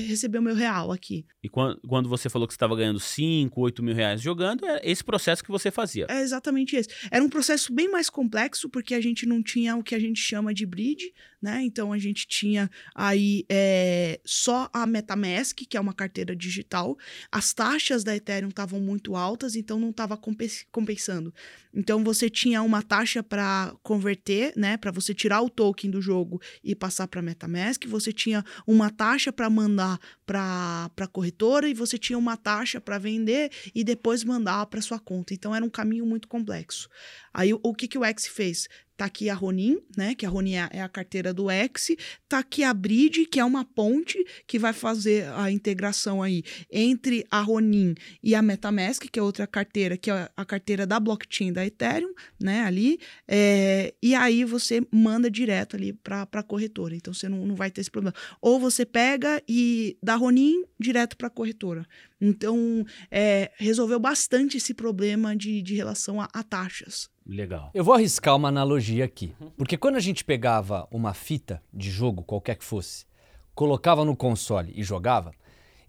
receber o meu real aqui. E quan- quando você falou que você estava ganhando 5, 8 mil reais jogando, é esse processo que você fazia. É exatamente esse. Era um processo bem mais complexo, porque a gente não tinha o que a gente chama de bridge, né? Então a gente tinha aí é, só a MetaMask, que é uma carteira digital. As taxas da Ethereum estavam muito altas, então não estava compensando. Então você tinha uma taxa para converter, né? Para você tirar o token do jogo e passar para MetaMask. Você tinha uma taxa para mandar para a corretora e você tinha uma taxa para vender e depois mandar para sua conta. Então era um caminho muito complexo. Aí o que, que o X fez? Tá aqui a Ronin, né? Que a Ronin é a carteira do X. Tá aqui a Bridge, que é uma ponte que vai fazer a integração aí entre a Ronin e a MetaMask, que é outra carteira, que é a carteira da blockchain da Ethereum, né? Ali. É, e aí você manda direto ali para a corretora. Então você não, não vai ter esse problema. Ou você pega e da Ronin direto para a corretora. Então, é, resolveu bastante esse problema de, de relação a, a taxas. Legal. Eu vou arriscar uma analogia aqui. Porque quando a gente pegava uma fita de jogo, qualquer que fosse, colocava no console e jogava,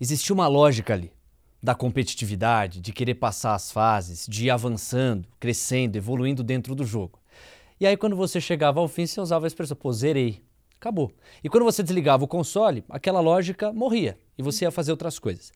existia uma lógica ali da competitividade, de querer passar as fases, de ir avançando, crescendo, evoluindo dentro do jogo. E aí, quando você chegava ao fim, você usava a expressão, pô, zerei. Acabou. E quando você desligava o console, aquela lógica morria e você ia fazer outras coisas.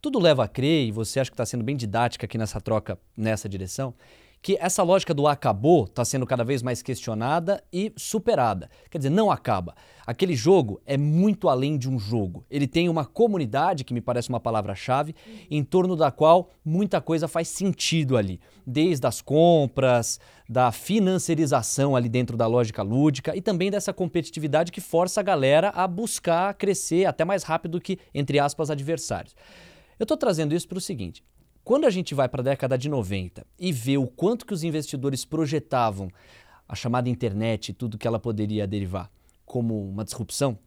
Tudo leva a crer, e você acha que está sendo bem didática aqui nessa troca, nessa direção, que essa lógica do acabou está sendo cada vez mais questionada e superada. Quer dizer, não acaba. Aquele jogo é muito além de um jogo. Ele tem uma comunidade, que me parece uma palavra-chave, em torno da qual muita coisa faz sentido ali. Desde as compras, da financiarização ali dentro da lógica lúdica e também dessa competitividade que força a galera a buscar crescer até mais rápido que, entre aspas, adversários. Eu estou trazendo isso para o seguinte: quando a gente vai para a década de 90 e vê o quanto que os investidores projetavam a chamada internet e tudo que ela poderia derivar como uma disrupção,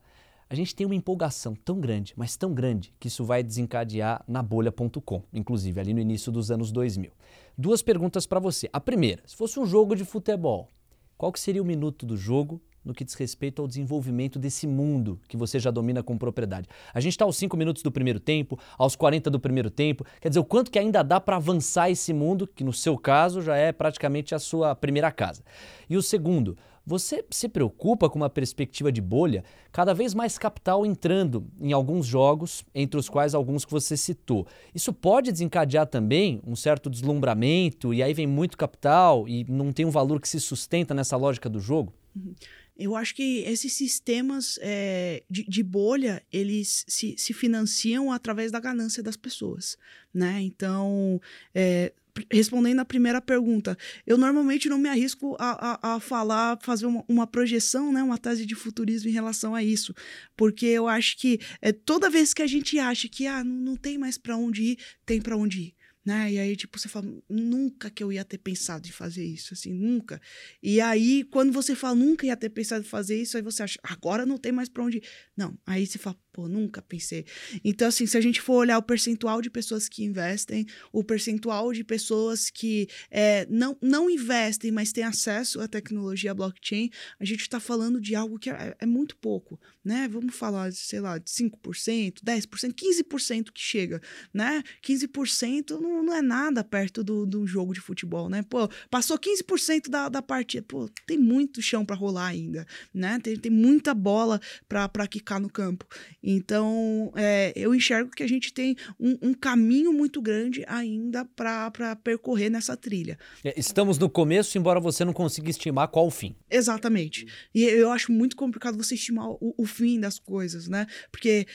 a gente tem uma empolgação tão grande, mas tão grande, que isso vai desencadear na bolha.com, inclusive ali no início dos anos 2000. Duas perguntas para você. A primeira, se fosse um jogo de futebol, qual que seria o minuto do jogo no que diz respeito ao desenvolvimento desse mundo que você já domina com propriedade. A gente está aos 5 minutos do primeiro tempo, aos 40 do primeiro tempo, quer dizer, o quanto que ainda dá para avançar esse mundo, que no seu caso já é praticamente a sua primeira casa. E o segundo, você se preocupa com uma perspectiva de bolha, cada vez mais capital entrando em alguns jogos, entre os quais alguns que você citou. Isso pode desencadear também um certo deslumbramento, e aí vem muito capital e não tem um valor que se sustenta nessa lógica do jogo? Uhum. Eu acho que esses sistemas é, de, de, bolha, eles se, se, financiam através da ganância das pessoas, né? Então, é, respondendo a primeira pergunta, eu normalmente não me arrisco a, a, a falar, fazer uma, uma, projeção, né, uma tese de futurismo em relação a isso, porque eu acho que é, toda vez que a gente acha que ah, não, não tem mais para onde ir, tem para onde ir né? E aí, tipo, você fala, nunca que eu ia ter pensado em fazer isso, assim, nunca. E aí, quando você fala, nunca ia ter pensado em fazer isso, aí você acha, agora não tem mais para onde ir. Não, aí você fala, pô, nunca pensei. Então, assim, se a gente for olhar o percentual de pessoas que investem, o percentual de pessoas que é, não, não investem, mas têm acesso à tecnologia blockchain, a gente está falando de algo que é, é, muito pouco, né? Vamos falar, sei lá, de 5%, 10%, 15% que chega, né? 15% não, não é nada perto do, do jogo de futebol, né? Pô, passou 15% da, da partida, pô, tem muito chão para rolar ainda, né? Tem, tem muita bola para quicar no campo. Então, é, eu enxergo que a gente tem um, um caminho muito grande ainda para percorrer nessa trilha. É, estamos no começo, embora você não consiga estimar qual o fim. Exatamente. E eu acho muito complicado você estimar o, o fim das coisas, né? Porque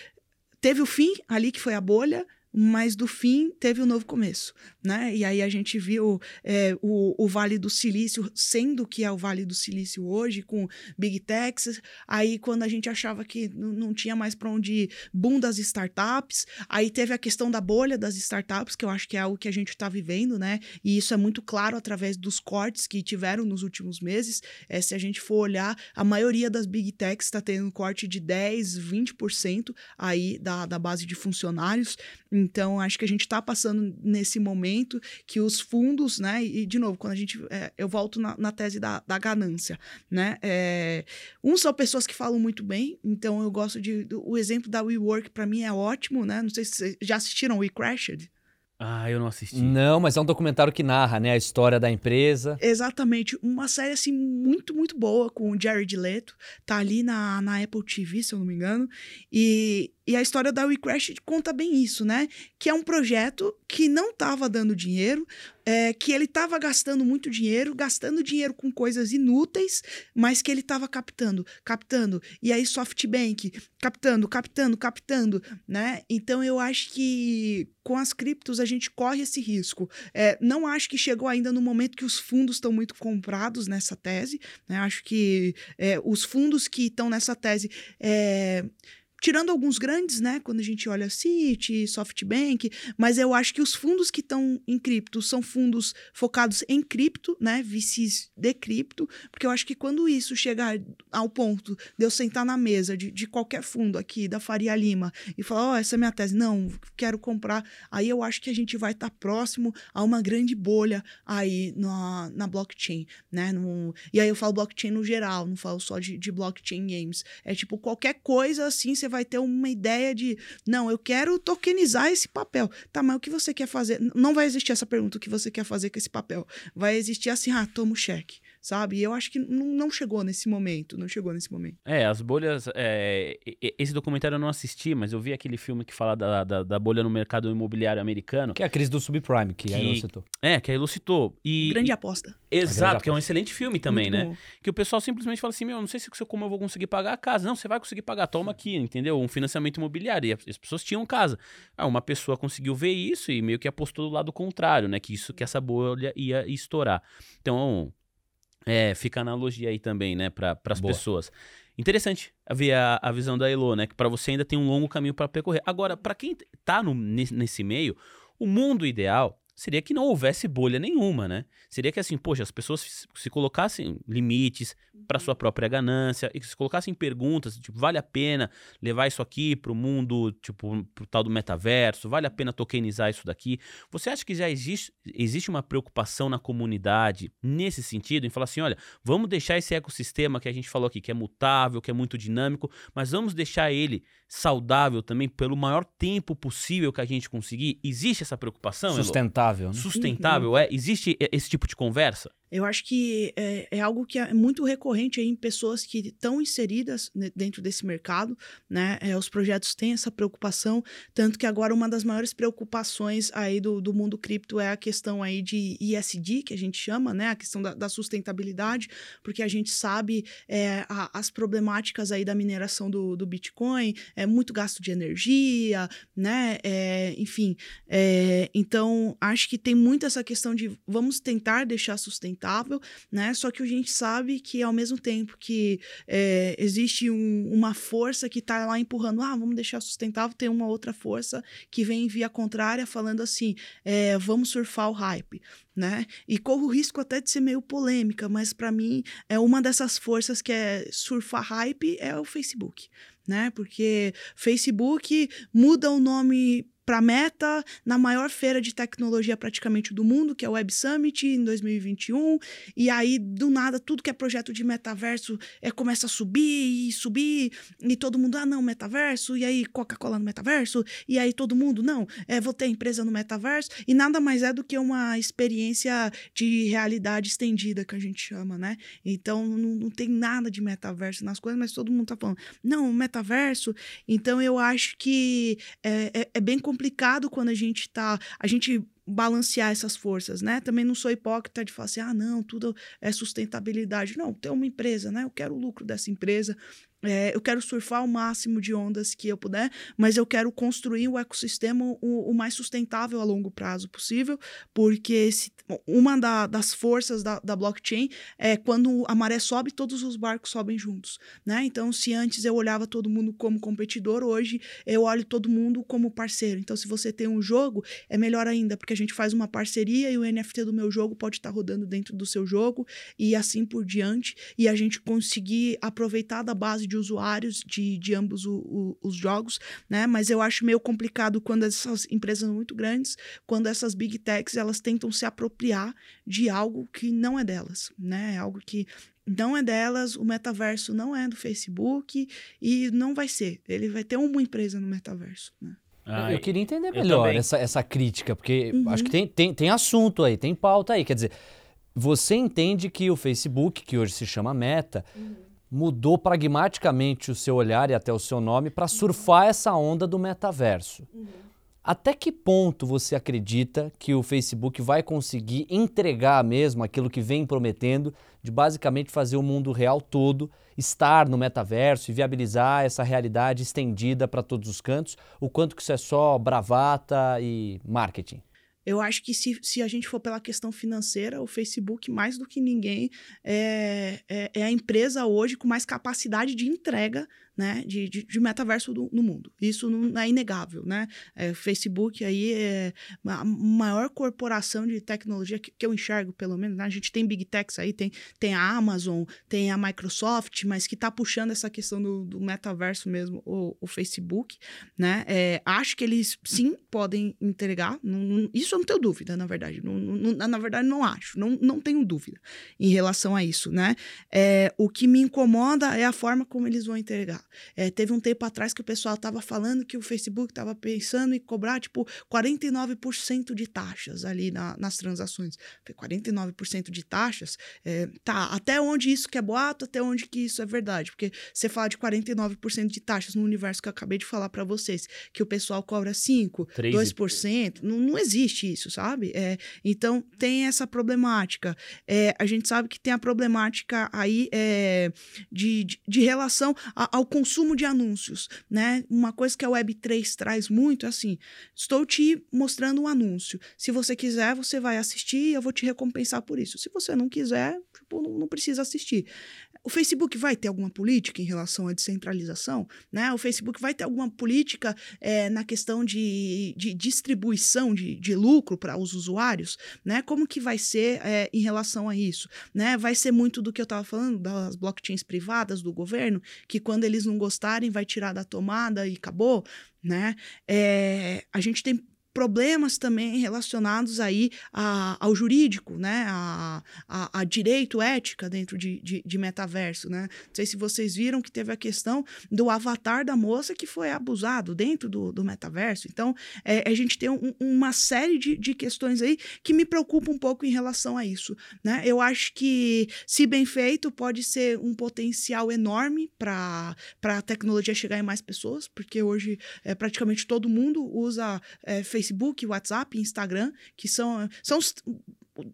teve o fim ali, que foi a bolha, mas do fim teve um novo começo, né? E aí a gente viu é, o, o Vale do Silício sendo que é o Vale do Silício hoje, com Big Techs, aí quando a gente achava que não tinha mais para onde ir, boom das startups, aí teve a questão da bolha das startups, que eu acho que é algo que a gente está vivendo, né? E isso é muito claro através dos cortes que tiveram nos últimos meses, é, se a gente for olhar, a maioria das Big Techs está tendo um corte de 10, 20% aí da, da base de funcionários, acho que a gente está passando nesse momento que os fundos, né? E, de novo, quando a gente. É, eu volto na, na, tese da, da ganância, né? É, um são pessoas que falam muito bem, então eu gosto de. O exemplo da WeWork, para mim, é ótimo, né? Não sei se vocês já assistiram We Crashed. Ah, eu não assisti. Não, mas é um documentário que narra, né, a história da empresa. Exatamente. Uma série, assim, muito, muito boa com o Jared Leto. Tá ali na, na Apple TV, se eu não me engano. E, e a história da WeCrash conta bem isso, né? Que é um projeto que não estava dando dinheiro, é, que ele estava gastando muito dinheiro, gastando dinheiro com coisas inúteis, mas que ele estava captando, captando. E aí SoftBank, captando, captando, captando, né? Então eu acho que com as criptos a gente corre esse risco. É, não acho que chegou ainda no momento que os fundos estão muito comprados nessa tese, né? Acho que é, os fundos que estão nessa tese é, tirando alguns grandes, né? Quando a gente olha Citi, SoftBank, mas eu acho que os fundos que estão em cripto são fundos focados em cripto, né? VCs de cripto, porque eu acho que quando isso chegar ao ponto de eu sentar na mesa de, de qualquer fundo aqui da Faria Lima e falar, ó, oh, essa é minha tese, não, quero comprar, aí eu acho que a gente vai estar tá próximo a uma grande bolha aí na, na blockchain, né? No, e aí eu falo blockchain no geral, não falo só de, de blockchain games. É tipo, qualquer coisa assim, você vai ter uma ideia de, não, eu quero tokenizar esse papel. Tá, mas o que você quer fazer? Não vai existir essa pergunta, o que você quer fazer com esse papel. Vai existir assim, ah, toma o cheque sabe? E eu acho que não chegou nesse momento, não chegou nesse momento. É, as bolhas. É, esse documentário eu não assisti, mas eu vi aquele filme que fala da, da, da, bolha no mercado imobiliário americano. Que é a crise do subprime, que, que a Elo citou. É, que a Elo citou. E, grande aposta. Exato, grande que é um excelente filme também, Muito né? Bom. Que o pessoal simplesmente fala assim: meu, não sei se como eu vou conseguir pagar a casa. Não, você vai conseguir pagar, toma aqui, entendeu? Um financiamento imobiliário. E as pessoas tinham casa. Ah, uma pessoa conseguiu ver isso e meio que apostou do lado contrário, né? Que isso, que essa bolha ia estourar. Então, é, fica a analogia aí também, né, para as pessoas. Interessante ver a, a visão da Elo, né, que para você ainda tem um longo caminho para percorrer. Agora, para quem tá no, nesse meio, o mundo ideal seria que não houvesse bolha nenhuma, né? Seria que assim, poxa, as pessoas se colocassem limites para sua própria ganância e se colocassem perguntas, tipo, vale a pena levar isso aqui para o mundo, tipo, pro tal do metaverso? Vale a pena tokenizar isso daqui? Você acha que já existe, existe uma preocupação na comunidade nesse sentido, em falar assim, olha, vamos deixar esse ecossistema que a gente falou aqui, que é mutável, que é muito dinâmico, mas vamos deixar ele saudável também pelo maior tempo possível que a gente conseguir? Existe essa preocupação? Sustentável. Né? Sustentável, uhum. é? Existe esse tipo de conversa? Eu acho que é, é, algo que é muito recorrente em pessoas que estão inseridas dentro desse mercado, né? É, os projetos têm essa preocupação, tanto que agora uma das maiores preocupações aí do, do mundo cripto é a questão aí de ISD, que a gente chama, né? A questão da, da sustentabilidade, porque a gente sabe é, a, as problemáticas aí da mineração do, do Bitcoin, é muito gasto de energia, né? É, enfim, é, então acho que tem muito essa questão de vamos tentar deixar sustentável sustentável, né? Só que a gente sabe que ao mesmo tempo que é, existe um, uma força que está lá empurrando, ah, vamos deixar sustentável, tem uma outra força que vem via contrária falando assim, é, vamos surfar o hype, né? E corro o risco até de ser meio polêmica, mas para mim é uma dessas forças que é surfar hype é o Facebook, né? Porque Facebook muda o nome para a Meta na maior feira de tecnologia praticamente do mundo, que é o Web Summit em 2021, e aí do nada tudo que é projeto de metaverso é começa a subir e subir e todo mundo ah não metaverso e aí Coca-Cola no metaverso e aí todo mundo não é vou ter empresa no metaverso e nada mais é do que uma experiência de realidade estendida que a gente chama, né? Então não, não tem nada de metaverso nas coisas, mas todo mundo tá falando não metaverso. Então eu acho que é, é, é bem complicado complicado quando a gente tá. A gente balancear essas forças, né? Também não sou hipócrita de falar assim, ah, não, tudo é sustentabilidade. Não, tem uma empresa, né? Eu quero o lucro dessa empresa, é, eu quero surfar o máximo de ondas que eu puder, mas eu quero construir o ecossistema o, o mais sustentável a longo prazo possível, porque se, uma da, das forças da, da, blockchain é quando a maré sobe, todos os barcos sobem juntos, né? Então, se antes eu olhava todo mundo como competidor, hoje eu olho todo mundo como parceiro. Então, se você tem um jogo, é melhor ainda, porque a gente faz uma parceria e o NFT do meu jogo pode estar rodando dentro do seu jogo e assim por diante, e a gente conseguir aproveitar da base de de usuários de, de ambos o, o, os jogos, né? Mas eu acho meio complicado quando essas empresas muito grandes, quando essas big techs, elas tentam se apropriar de algo que não é delas, né? É algo que não é delas, o metaverso não é do Facebook e não vai ser. Ele vai ter uma empresa no metaverso, né? Ai, eu queria entender melhor essa, essa crítica, porque uhum. acho que tem, tem, tem assunto aí, tem pauta aí. Quer dizer, você entende que o Facebook, que hoje se chama Meta, uhum. Mudou pragmaticamente o seu olhar e até o seu nome para surfar essa onda do metaverso. Uhum. Até que ponto você acredita que o Facebook vai conseguir entregar mesmo aquilo que vem prometendo de basicamente fazer o mundo real todo estar no metaverso e viabilizar essa realidade estendida para todos os cantos? O quanto que isso é só bravata e marketing? Eu acho que se, se a gente for pela questão financeira, o Facebook, mais do que ninguém, é, é, é a empresa hoje com mais capacidade de entrega né, de, de, de metaverso do, no mundo. Isso não é inegável, né? É, Facebook aí é a maior corporação de tecnologia que, que eu enxergo, pelo menos. Né? A gente tem Big Techs aí, tem, tem a Amazon, tem a Microsoft, mas que está puxando essa questão do, do metaverso mesmo, o, o Facebook, né? É, acho que eles sim podem entregar. Não, não, isso eu não tenho dúvida, na verdade. Não, na verdade, não acho. Não, não tenho dúvida em relação a isso, né? É, o que me incomoda é a forma como eles vão entregar. É, teve um tempo atrás que o pessoal estava falando que o Facebook estava pensando em cobrar, tipo, 49% de taxas ali na, nas transações. 49% de taxas, é, tá, até onde isso que é boato, até onde que isso é verdade? Porque você fala de 49% de taxas no universo que eu acabei de falar para vocês, que o pessoal cobra 5%, 13. 2%, não, não existe isso, sabe? É, então, tem essa problemática. É, a gente sabe que tem a problemática aí é, de, de, de relação ao consumo de anúncios, né? Uma coisa que a Web3 traz muito é assim: estou te mostrando um anúncio. Se você quiser, você vai assistir e eu vou te recompensar por isso. Se você não quiser, tipo, não, não precisa assistir. O Facebook vai ter alguma política em relação à descentralização? Né? O Facebook vai ter alguma política é, na questão de, de distribuição de, de lucro para os usuários? Né? Como que vai ser é, em relação a isso? Né? Vai ser muito do que eu estava falando, das blockchains privadas do governo, que quando eles não gostarem, vai tirar da tomada e acabou? Né? É, a gente tem problemas também relacionados aí a, ao jurídico, né? A, a, a direito, ética dentro de, de, de, metaverso, né? Não sei se vocês viram que teve a questão do avatar da moça que foi abusado dentro do, do metaverso. Então, é, a gente tem um, uma série de, de questões aí que me preocupa um pouco em relação a isso, né? Eu acho que, se bem feito, pode ser um potencial enorme para a tecnologia chegar em mais pessoas, porque hoje é, praticamente todo mundo usa é, Facebook Facebook, WhatsApp Instagram, que são, são os,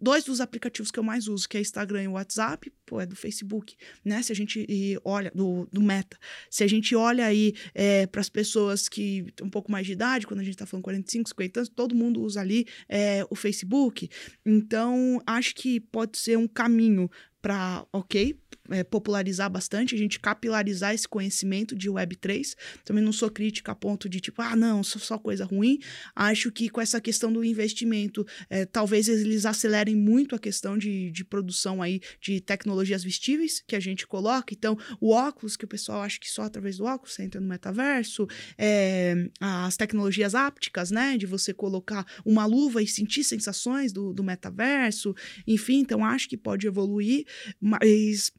dois dos aplicativos que eu mais uso, que é Instagram e WhatsApp, pô, é do Facebook, né? Se a gente olha, do, do Meta, se a gente olha aí é, para as pessoas que têm um pouco mais de idade, quando a gente está falando 45, 50 anos, todo mundo usa ali é, o Facebook. Então, acho que pode ser um caminho para, ok, é, popularizar bastante, a gente capilarizar esse conhecimento de Web3. Também não sou crítica a ponto de tipo, ah, não, só, só coisa ruim. Acho que com essa questão do investimento, é, talvez eles acelerem muito a questão de, de produção aí de tecnologias vestíveis que a gente coloca. Então, o óculos, que o pessoal acha que só através do óculos você entra no metaverso, é, as tecnologias ápticas, né, de você colocar uma luva e sentir sensações do, do metaverso, enfim, então acho que pode evoluir, mas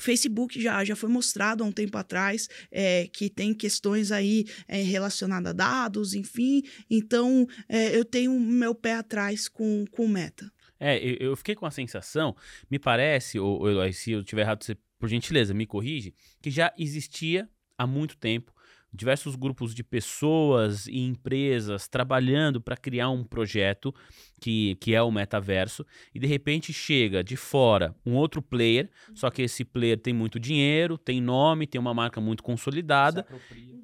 Facebook já, já foi mostrado há um tempo atrás é, que tem questões aí é, relacionadas a dados, enfim. Então, é, eu tenho meu pé atrás com o Meta. É, eu, fiquei com a sensação, me parece, ou, ou se eu tiver errado, você, por gentileza, me corrige, que já existia há muito tempo diversos grupos de pessoas e empresas trabalhando para criar um projeto que, que é o metaverso, e de repente chega de fora um outro player, só que esse player tem muito dinheiro, tem nome, tem uma marca muito consolidada,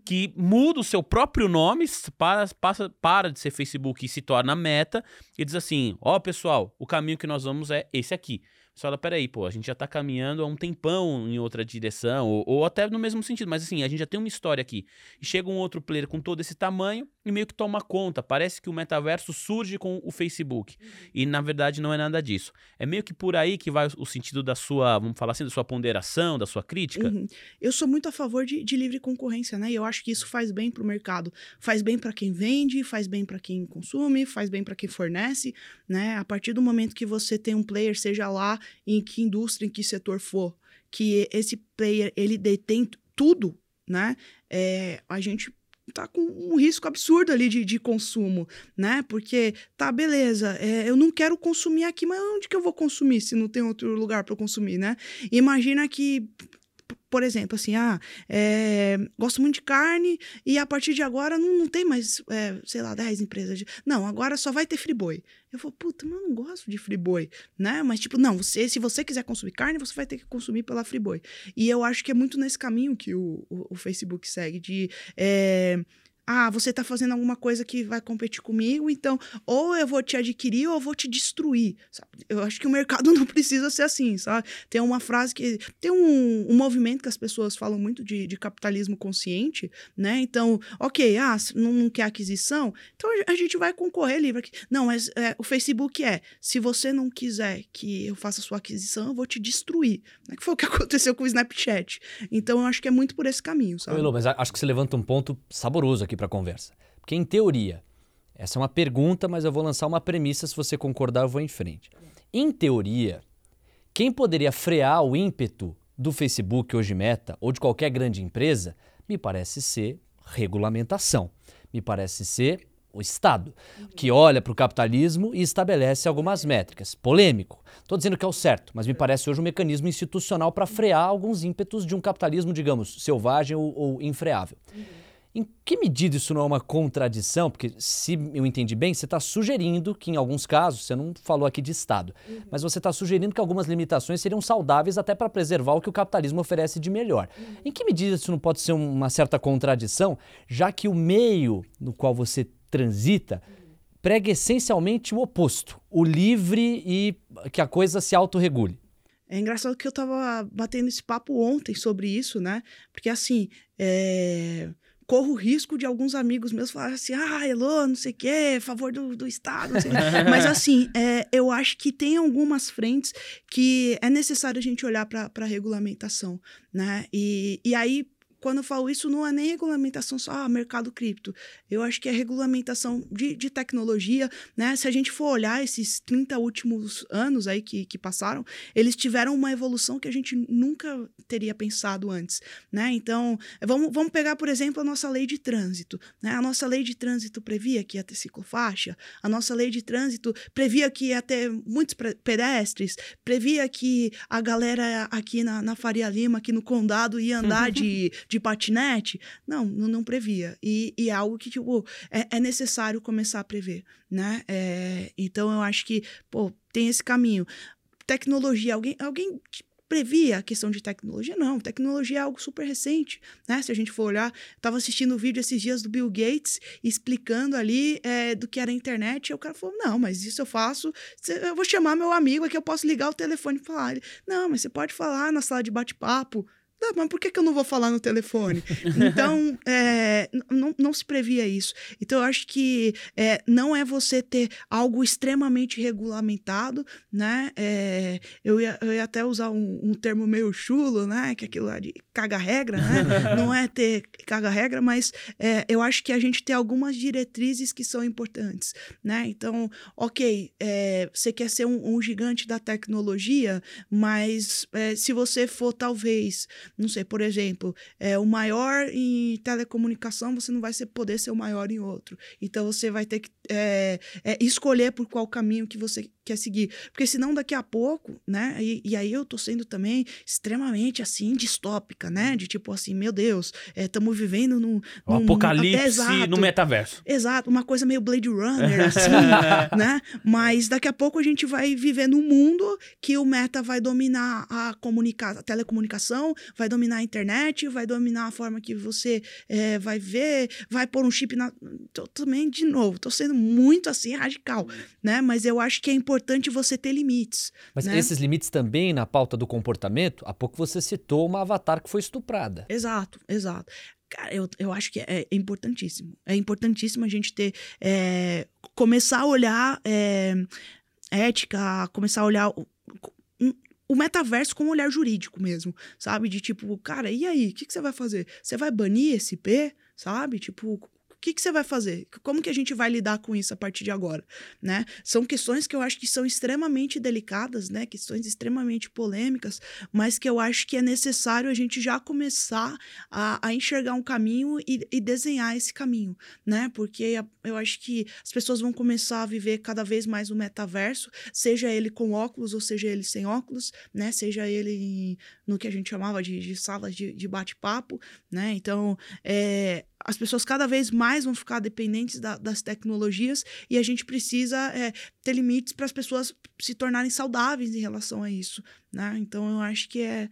que muda o seu próprio nome, para, passa, para de ser Facebook e se torna meta, e diz assim: ó, oh, pessoal, o caminho que nós vamos é esse aqui. Você fala, peraí, pô, a gente já tá caminhando há um tempão em outra direção, ou, ou, até no mesmo sentido, mas assim, a gente já tem uma história aqui. E chega um outro player com todo esse tamanho e meio que toma conta. Parece que o metaverso surge com o Facebook. E na verdade não é nada disso. É meio que por aí que vai o sentido da sua, vamos falar assim, da sua ponderação, da sua crítica. Uhum. Eu sou muito a favor de, de, livre concorrência, né? E eu acho que isso faz bem pro mercado. Faz bem para quem vende, faz bem para quem consome, faz bem para quem fornece, né? A partir do momento que você tem um player, seja lá em que indústria, em que setor for, que esse player ele detém tudo, né? É, a gente tá com um risco absurdo ali de, de consumo, né? Porque, tá, beleza, é, eu não quero consumir aqui, mas onde que eu vou consumir se não tem outro lugar para consumir, né? Imagina que por exemplo, assim, ah, é, gosto muito de carne e a partir de agora não, não tem mais, é, sei lá, 10 empresas de. Não, agora só vai ter friboi. Eu falo, puta, mas eu não gosto de friboi, né? Mas, tipo, não, você, se você quiser consumir carne, você vai ter que consumir pela friboi. E eu acho que é muito nesse caminho que o, o, o Facebook segue, de. É, ah, você está fazendo alguma coisa que vai competir comigo, então ou eu vou te adquirir ou eu vou te destruir. Sabe? Eu acho que o mercado não precisa ser assim, sabe? Tem uma frase que. Tem um, um movimento que as pessoas falam muito de, de, capitalismo consciente, né? Então, ok, ah, não, não quer aquisição, então a gente vai concorrer livre. Não, mas é, o Facebook é: se você não quiser que eu faça sua aquisição, eu vou te destruir. Né? Que foi o que aconteceu com o Snapchat. Então, eu acho que é muito por esse caminho, sabe? Mas acho que você levanta um ponto saboroso aqui para a conversa. Porque, em teoria, essa é uma pergunta, mas eu vou lançar uma premissa. Se você concordar, eu vou em frente. Em teoria, quem poderia frear o ímpeto do Facebook, hoje Meta, ou de qualquer grande empresa, me parece ser regulamentação. Me parece ser o Estado, que olha para o capitalismo e estabelece algumas métricas. Polêmico. Estou dizendo que é o certo, mas me parece hoje um mecanismo institucional para frear alguns ímpetos de um capitalismo, digamos, selvagem ou, ou infreável. Em que medida isso não é uma contradição? Porque, se eu entendi bem, você está sugerindo que, em alguns casos, você não falou aqui de Estado, uhum. mas você está sugerindo que algumas limitações seriam saudáveis até para preservar o que o capitalismo oferece de melhor. Uhum. Em que medida isso não pode ser uma certa contradição, já que o meio no qual você transita prega essencialmente o oposto, o livre e que a coisa se autorregule? É engraçado que eu estava batendo esse papo ontem sobre isso, né? Porque assim, é corro o risco de alguns amigos meus falarem assim, ah, Elô, não sei o quê, favor do, do Estado, não sei Mas assim, é, eu acho que tem algumas frentes que é necessário a gente olhar para a regulamentação, né? E, e aí, quando eu falo isso, não é nem regulamentação só, ah, mercado cripto. Eu acho que é regulamentação de, de tecnologia, né? Se a gente for olhar esses 30 últimos anos aí que, que passaram, eles tiveram uma evolução que a gente nunca teria pensado antes, né? Então, vamos, vamos pegar, por exemplo, a nossa lei de trânsito, né? A nossa lei de trânsito previa que ia ter ciclofaixa, a nossa lei de trânsito previa que ia ter muitos pedestres, previa que a galera aqui na, na Faria Lima, aqui no condado, ia andar de, de patinete. Não, não, não previa. E, e, é algo que, tipo, é, é necessário começar a prever, né? É, então, eu acho que, pô, tem esse caminho. Tecnologia, alguém, alguém previa a questão de tecnologia. Não, tecnologia é algo super recente, né? Se a gente for olhar, estava assistindo o um vídeo esses dias do Bill Gates explicando ali é, do que era a internet, e o cara falou, não, mas isso eu faço, eu vou chamar meu amigo aqui, eu posso ligar o telefone e falar. Ele, não, mas você pode falar na sala de bate-papo, Tá, mas por que, que eu não vou falar no telefone? Então, é, não, não se previa isso. Então, eu acho que é, não é você ter algo extremamente regulamentado, né? É, eu, ia, eu ia até usar um, um, termo meio chulo, né? Que é aquilo lá de caga-regra, né? não é ter caga-regra, mas é, eu acho que a gente tem algumas diretrizes que são importantes, né? Então, ok, é, você quer ser um, um, gigante da tecnologia, mas é, se você for, talvez não sei, por exemplo, é, o maior em telecomunicação, você não vai ser, poder ser o maior em outro. Então você vai ter que é, é, escolher por qual caminho que você quer seguir. Porque senão daqui a pouco, né? E, e aí eu tô sendo também extremamente assim, distópica, né? De tipo assim, meu Deus, estamos é, vivendo num, num apocalipse até, no metaverso. Exato, uma coisa meio Blade Runner, assim, né? Mas daqui a pouco a gente vai viver num mundo que o meta vai dominar a, comunica a telecomunicação, vai dominar a internet, vai dominar a forma que você é, vai ver, vai pôr um chip na. Tô, também, de novo, tô sendo muito assim radical, né? Mas eu acho que é importante você ter limites. Mas né? esses limites também na pauta do comportamento, há pouco você citou uma avatar que foi estuprada. Exato, exato. Cara, eu, eu acho que é, é importantíssimo. É importantíssimo a gente ter. É, começar a olhar é, ética, começar a olhar o metaverso com um olhar jurídico mesmo, sabe? De tipo, cara, e aí? O que, que você vai fazer? Você vai banir esse IP, sabe? Tipo, que, que você vai fazer? Como que a gente vai lidar com isso a partir de agora? Né? São questões que eu acho que são extremamente delicadas, né? questões extremamente polêmicas, mas que eu acho que é necessário a gente já começar a, a enxergar um caminho e, e, desenhar esse caminho, né? Porque eu acho que as pessoas vão começar a viver cada vez mais o metaverso, seja ele com óculos ou seja ele sem óculos, né? Seja ele no que a gente chamava de, de salas de, de bate-papo, né? Então, é, as pessoas cada vez mais vão ficar dependentes da, das tecnologias e a gente precisa é, ter limites para as pessoas se tornarem saudáveis em relação a isso, né? Então, eu acho que é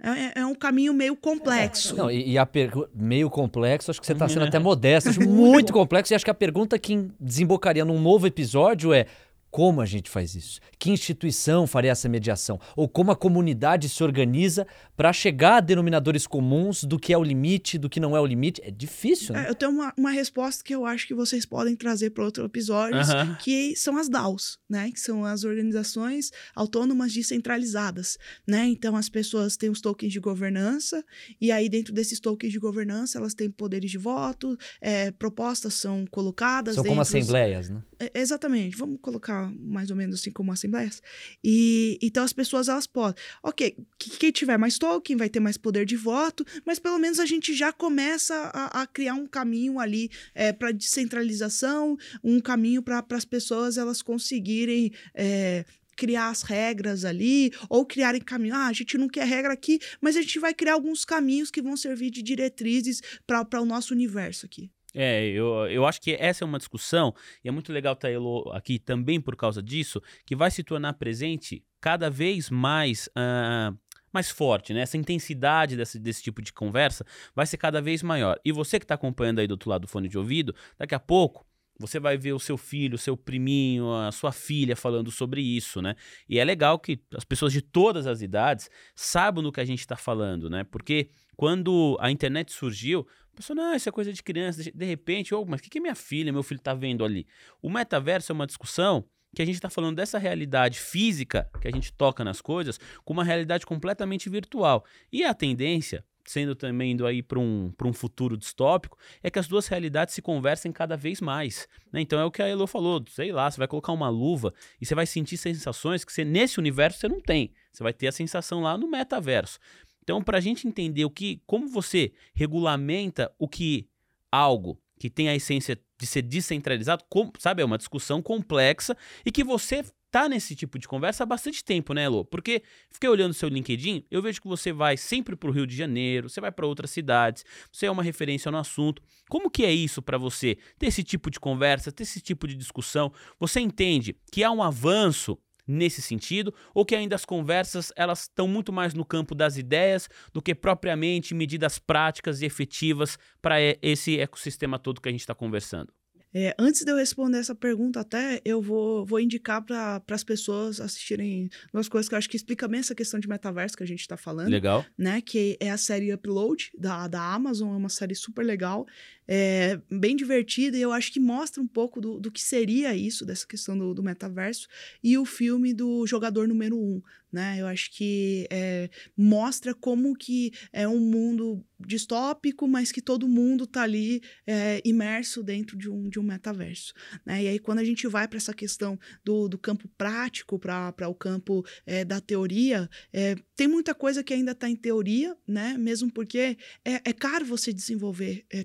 é, é, um caminho meio complexo. Não, e, e a pergunta. Meio complexo, acho que você está sendo até modesto. Acho muito complexo. E acho que a pergunta que desembocaria num novo episódio é: como a gente faz isso? Que instituição faria essa mediação? Ou como a comunidade se organiza para chegar a denominadores comuns do que é o limite, do que não é o limite? É difícil, né? É, eu tenho uma, uma resposta que eu acho que vocês podem trazer para outro episódio, que são as DAOs, né? Que são as organizações autônomas descentralizadas, né? Então as pessoas têm os tokens de governança e aí dentro desses tokens de governança elas têm poderes de voto, é, propostas são colocadas. São como assembleias, né? É, exatamente. Vamos colocar mais ou menos assim como assembleias. E então as pessoas elas podem, ok, quem tiver mais token vai ter mais poder de voto, mas pelo menos a gente já começa a, a criar um caminho ali é, para descentralização, um caminho para as pessoas elas conseguirem é, criar as regras ali, ou criarem caminho. Ah, a gente não quer regra aqui, mas a gente vai criar alguns caminhos que vão servir de diretrizes para o nosso universo aqui. É, eu, eu acho que essa é uma discussão, e é muito legal ter Elo aqui também por causa disso, que vai se tornar presente cada vez mais. Uh, mais forte, né? Essa intensidade desse, desse tipo de conversa vai ser cada vez maior. E você que está acompanhando aí do outro lado do fone de ouvido, daqui a pouco você vai ver o seu filho, o seu priminho, a sua filha falando sobre isso, né? E é legal que as pessoas de todas as idades saibam do que a gente está falando, né? Porque quando a internet surgiu, a pessoa, não, isso é coisa de criança. De repente, oh, mas o que, que minha filha, meu filho está vendo ali? O metaverso é uma discussão que a gente está falando dessa realidade física que a gente toca nas coisas com uma realidade completamente virtual. E a tendência sendo também indo aí para um, um futuro distópico, é que as duas realidades se conversem cada vez mais. Né? Então é o que a Elo falou, sei lá, você vai colocar uma luva e você vai sentir sensações que você, nesse universo você não tem. Você vai ter a sensação lá no metaverso. Então, para a gente entender o que, como você regulamenta o que algo que tem a essência de ser descentralizado, com, sabe, é uma discussão complexa e que você tá nesse tipo de conversa há bastante tempo, né, Elô? Porque fiquei olhando seu LinkedIn, eu vejo que você vai sempre para o Rio de Janeiro, você vai para outras cidades, você é uma referência no assunto. Como que é isso para você? Ter esse tipo de conversa, ter esse tipo de discussão? Você entende que há um avanço nesse sentido ou que ainda as conversas elas estão muito mais no campo das ideias do que propriamente medidas práticas e efetivas para esse ecossistema todo que a gente está conversando? É, antes de eu responder essa pergunta, até eu vou, vou indicar para as pessoas assistirem duas coisas que eu acho que explica bem essa questão de metaverso que a gente está falando. Legal. Né? Que é a série Upload da, da Amazon, é uma série super legal, é, bem divertida, e eu acho que mostra um pouco do, do que seria isso, dessa questão do, do metaverso, e o filme do Jogador Número 1, um, né? Eu acho que é, mostra como que é um mundo distópico, mas que todo mundo tá ali é, imerso dentro de um, de um metaverso, né? E aí quando a gente vai para essa questão do, do campo prático para o campo é, da teoria, é, tem muita coisa que ainda está em teoria, né? Mesmo porque é, é caro você desenvolver é,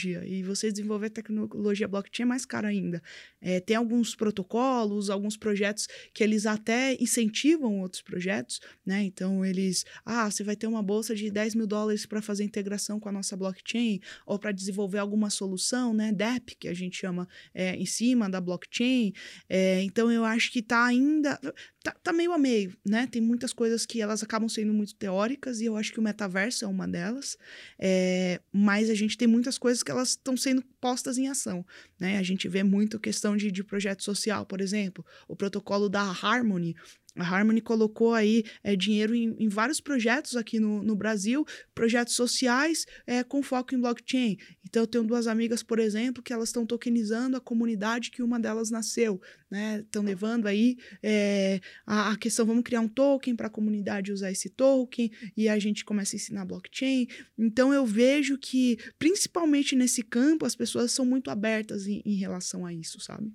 tecnologia e você desenvolver tecnologia blockchain é mais caro ainda. É, tem alguns protocolos, alguns projetos que eles até incentivam outros projetos, né? Então eles, ah, você vai ter uma bolsa de 10 mil dólares para fazer integração com a nossa blockchain ou para desenvolver alguma solução, né? DEP, que a gente chama é, em cima da blockchain. É, então eu acho que está ainda tá, tá, meio a meio, né? Tem muitas coisas que elas acabam sendo muito teóricas e eu acho que o metaverso é uma delas. É, mas a gente tem muitas coisas que elas estão sendo postas em ação, né? A gente vê muito questão de, de projeto social, por exemplo, o protocolo da Harmony, a Harmony colocou aí é, dinheiro em, em, vários projetos aqui no, no Brasil, projetos sociais é, com foco em blockchain. Então, eu tenho duas amigas, por exemplo, que elas estão tokenizando a comunidade que uma delas nasceu, né? Estão levando aí é, a, a questão, vamos criar um token para a comunidade usar esse token, e a gente começa a ensinar blockchain. Então eu vejo que, principalmente nesse campo, as pessoas são muito abertas em, em relação a isso, sabe?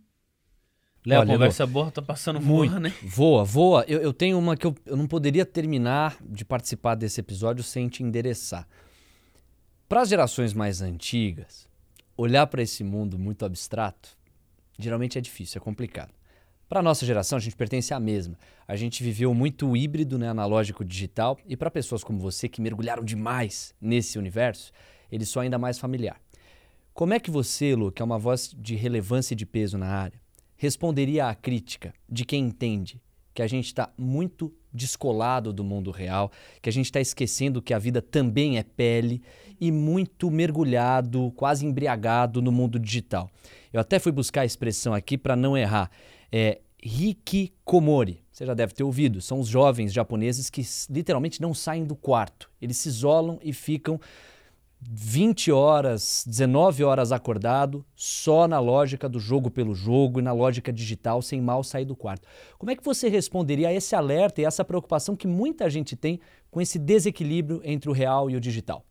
Léo, a conversa boa tá passando muito, voa, né? Voa, voa. Eu, eu tenho uma que eu, eu não poderia terminar de participar desse episódio sem te endereçar. Para as gerações mais antigas, olhar para esse mundo muito abstrato geralmente é difícil, é complicado. Para a nossa geração, a gente pertence à mesma. A gente viveu muito híbrido, né, analógico digital, e para pessoas como você que mergulharam demais nesse universo, ele só ainda mais familiar. Como é que você, Lu, que é uma voz de relevância e de peso na área, responderia à crítica de quem entende que a gente está muito descolado do mundo real, que a gente está esquecendo que a vida também é pele e muito mergulhado, quase embriagado no mundo digital. Eu até fui buscar a expressão aqui para não errar. É hikikomori. Você já deve ter ouvido. São os jovens japoneses que literalmente não saem do quarto. Eles se isolam e ficam 20 horas, 19 horas acordado, só na lógica do jogo pelo jogo e na lógica digital, sem mal sair do quarto. Como é que você responderia a esse alerta e essa preocupação que muita gente tem com esse desequilíbrio entre o real e o digital?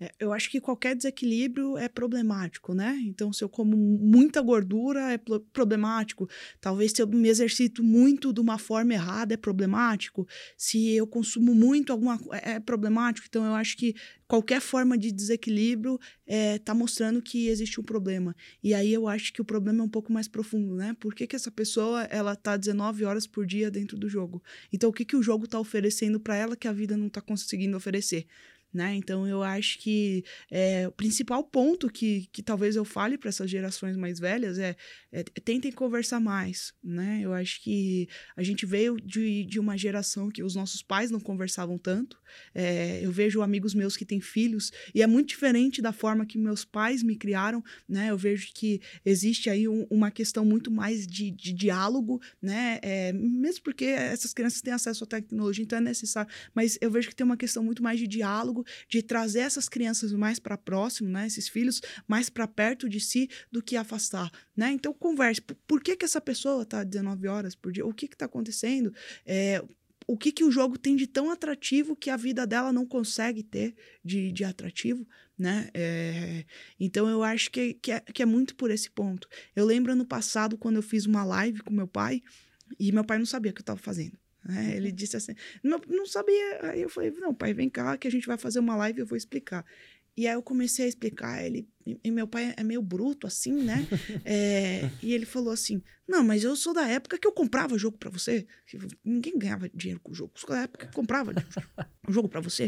É, eu acho que qualquer desequilíbrio é problemático, né? Então, se eu como muita gordura, é problemático. Talvez se eu me exercito muito de uma forma errada, é problemático. Se eu consumo muito alguma é, é problemático. Então, eu acho que qualquer forma de desequilíbrio está é, mostrando que existe um problema. E aí eu acho que o problema é um pouco mais profundo, né? Por que, que essa pessoa ela tá 19 horas por dia dentro do jogo? Então, o que, que o jogo está oferecendo para ela que a vida não está conseguindo oferecer? Né? Então eu acho que é, o principal ponto que, que talvez eu fale para essas gerações mais velhas é, é, tentem conversar mais. Né? Eu acho que a gente veio de, de uma geração que os nossos pais não conversavam tanto. É, eu vejo amigos meus que têm filhos e é muito diferente da forma que meus pais me criaram. Né? Eu vejo que existe aí um, uma questão muito mais de, de diálogo, né? É, mesmo porque essas crianças têm acesso à tecnologia, então é necessário. Mas eu vejo que tem uma questão muito mais de diálogo diálogo, de trazer essas crianças mais para próximo, né, esses filhos mais para perto de si do que afastar, né? Então converse. Por que que essa pessoa está 19 horas por dia? O que que está acontecendo? É, o que, que o jogo tem de tão atrativo que a vida dela não consegue ter de, de atrativo, né? É, então eu acho que, que, é, que é muito por esse ponto. Eu lembro ano passado, quando eu fiz uma live com meu pai, e meu pai não sabia o que eu estava fazendo. Né? Ele disse assim, não, não sabia. Aí eu falei, não, pai, vem cá que a gente vai fazer uma live e eu vou explicar. E aí eu comecei a explicar, ele, e meu pai é meio bruto assim, né? É, e ele falou assim: Não, mas eu sou da época que eu comprava jogo para você. Ninguém ganhava dinheiro com o jogo. Eu sou da época que comprava um jogo para você.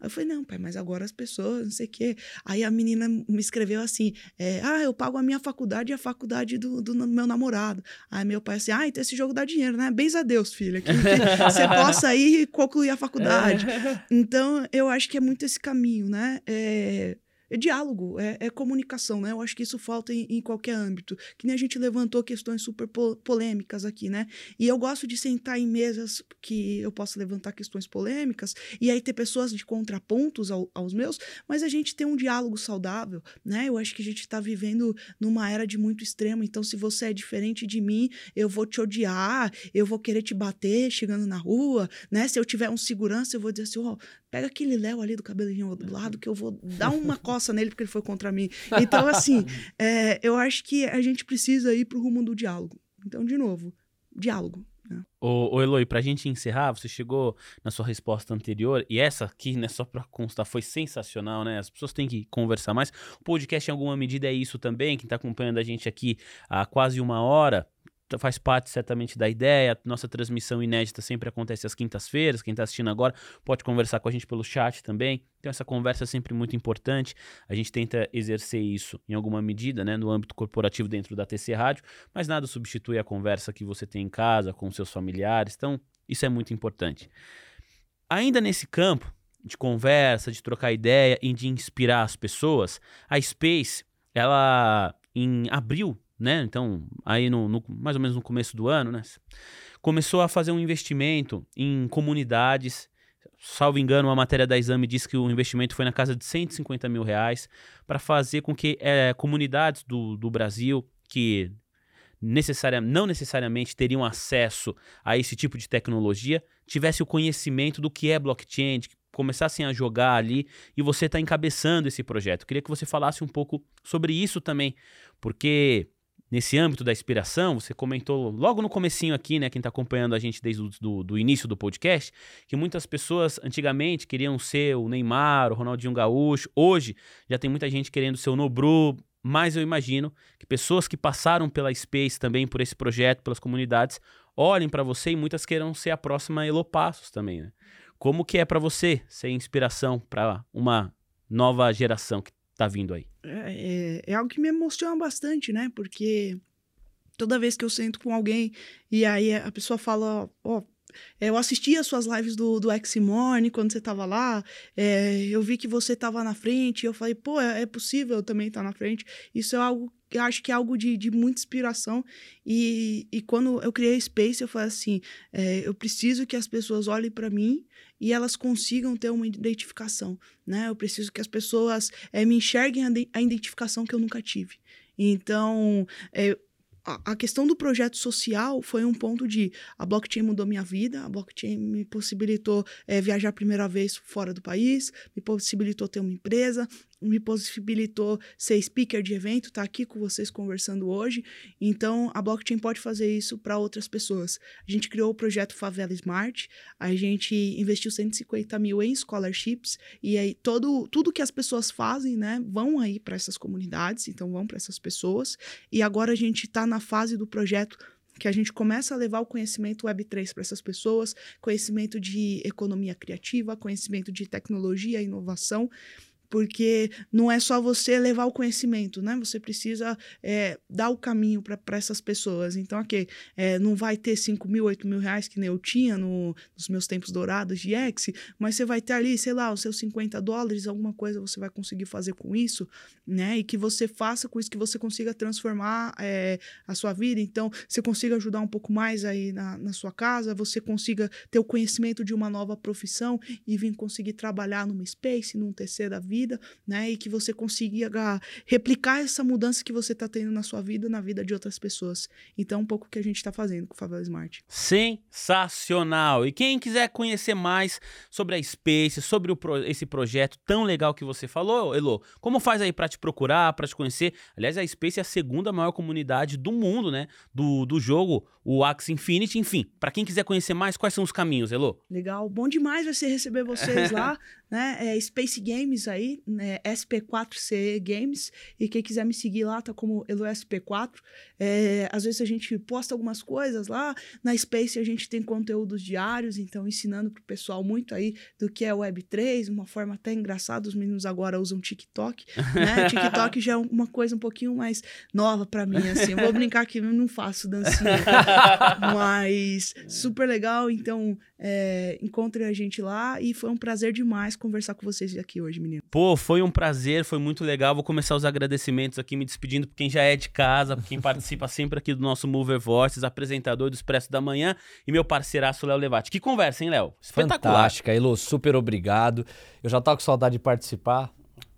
Aí eu falei: Não, pai, mas agora as pessoas, não sei o quê. Aí a menina me escreveu assim: é, Ah, eu pago a minha faculdade e a faculdade do, do meu namorado. Aí meu pai assim: Ah, então esse jogo dá dinheiro, né? Bens a Deus, filha, que, que você possa ir concluir a faculdade. Então eu acho que é muito esse caminho, né? É, é diálogo, é, é, comunicação, né? Eu acho que isso falta em, em, qualquer âmbito. Que nem a gente levantou questões super polêmicas aqui, né? E eu gosto de sentar em mesas que eu possa levantar questões polêmicas e aí ter pessoas de contrapontos ao, aos meus, mas a gente tem um diálogo saudável, né? Eu acho que a gente está vivendo numa era de muito extremo, então se você é diferente de mim, eu vou te odiar, eu vou querer te bater chegando na rua, né? Se eu tiver um segurança, eu vou dizer assim, ó, oh, pega aquele Léo ali do cabelinho do lado que eu vou dar uma nele porque ele foi contra mim. Então, assim, é, eu acho que a gente precisa ir pro rumo do diálogo. Então, de novo, diálogo. Né? Ô, ô Eloy, pra gente encerrar, você chegou na sua resposta anterior, e essa aqui, né, só pra constar, foi sensacional, né? As pessoas têm que conversar mais. O podcast, em alguma medida, é isso também. Quem tá acompanhando a gente aqui há quase uma hora, faz parte certamente da ideia. Nossa transmissão inédita sempre acontece às quintas-feiras. Quem está assistindo agora pode conversar com a gente pelo chat também. Então, essa conversa é sempre muito importante. A gente tenta exercer isso em alguma medida, né, no âmbito corporativo dentro da TC Rádio, mas nada substitui a conversa que você tem em casa com seus familiares. Então, isso é muito importante. Ainda nesse campo de conversa, de trocar ideia e de inspirar as pessoas, a Space, ela em abril né? Então, aí no, no, mais ou menos no começo do ano, né? Começou a fazer um investimento em comunidades. Salvo engano, uma matéria da Exame diz que o investimento foi na casa de 150 mil reais para fazer com que é, comunidades do, do Brasil que não necessariamente teriam acesso a esse tipo de tecnologia, tivesse o conhecimento do que é blockchain, começassem a jogar ali e você está encabeçando esse projeto. queria que você falasse um pouco sobre isso também, porque nesse âmbito da inspiração, você comentou logo no comecinho aqui, né, quem está acompanhando a gente desde o do, do, início do podcast, que muitas pessoas antigamente queriam ser o Neymar, o Ronaldinho Gaúcho, hoje já tem muita gente querendo ser o Nobru, mas eu imagino que pessoas que passaram pela Space também, por esse projeto, pelas comunidades, olhem para você e muitas queiram ser a próxima Elopassos também, né? Como que é para você ser inspiração para uma nova geração que tá vindo aí? É, é, é, algo que me emociona bastante, né? Porque toda vez que eu sento com alguém e aí a pessoa fala, ó, oh, eu assisti as suas lives do, do Eximone quando você tava lá, é, eu vi que você tava na frente, eu falei, pô, é, é possível eu também estar tá na frente. Isso é algo eu acho que é algo de, de muita inspiração. E, e quando eu criei Space, eu falei assim: é, eu preciso que as pessoas olhem para mim e elas consigam ter uma identificação, né? Eu preciso que as pessoas é, me enxerguem a, a, identificação que eu nunca tive. Então, é, a questão do projeto social foi um ponto de a blockchain mudou minha vida, a blockchain me possibilitou é, viajar a primeira vez fora do país, me possibilitou ter uma empresa, me possibilitou ser speaker de evento, estar tá aqui com vocês conversando hoje. Então, a blockchain pode fazer isso para outras pessoas. A gente criou o projeto Favela Smart, a gente investiu 150 mil em scholarships, e aí todo, tudo que as pessoas fazem, né, vão aí para essas comunidades, então vão para essas pessoas. E agora a gente está na fase do projeto que a gente começa a levar o conhecimento Web3 para essas pessoas, conhecimento de economia criativa, conhecimento de tecnologia, inovação, porque não é só você levar o conhecimento, né? Você precisa é, dar o caminho para essas pessoas. Então, ok, é, não vai ter 5 mil, 8 mil reais que nem eu tinha no, nos meus tempos dourados de X, mas você vai ter ali, sei lá, os seus 50 dólares, alguma coisa você vai conseguir fazer com isso, né? E que você faça com isso que você consiga transformar é, a sua vida. Então, você consiga ajudar um pouco mais aí na, na sua casa, você consiga ter o conhecimento de uma nova profissão e vir conseguir trabalhar numa space, num terceiro da vida vida, né? E que você consiga replicar essa mudança que você está tendo na sua vida, na vida de outras pessoas. Então, um pouco o que a gente está fazendo com o Favela Smart. Sensacional! E quem quiser conhecer mais sobre a Space, sobre o, esse projeto tão legal que você falou, Elo, como faz aí para te procurar, para te conhecer? Aliás, a Space é a segunda maior comunidade do mundo, né? Do, do jogo, o Axie Infinity. Enfim, para quem quiser conhecer mais, quais são os caminhos, Elo? Legal, bom demais vai ser receber vocês lá, né? É Space Games aí, né, SP4C Games, e quem quiser me seguir lá tá como EloSP4. É, às vezes a gente posta algumas coisas lá, na Space a gente tem conteúdos diários, então ensinando pro pessoal muito aí do que é Web3, uma forma até engraçada, os meninos agora usam TikTok, né? TikTok já é uma coisa um pouquinho mais nova para mim, assim, eu vou brincar que não faço dancinha, mas super legal, então é, encontre a gente lá e foi um prazer demais conversar com vocês aqui hoje, menino. Pô, foi um prazer, foi muito legal. Vou começar os agradecimentos aqui, me despedindo por quem já é de casa, por quem participa sempre aqui do nosso Mover Voices, apresentador do Expresso da Manhã e meu parceiraço Léo Levati. Que conversa, hein, Léo? Espetacular. Fantástica, Elo, super obrigado. Eu já tava com saudade de participar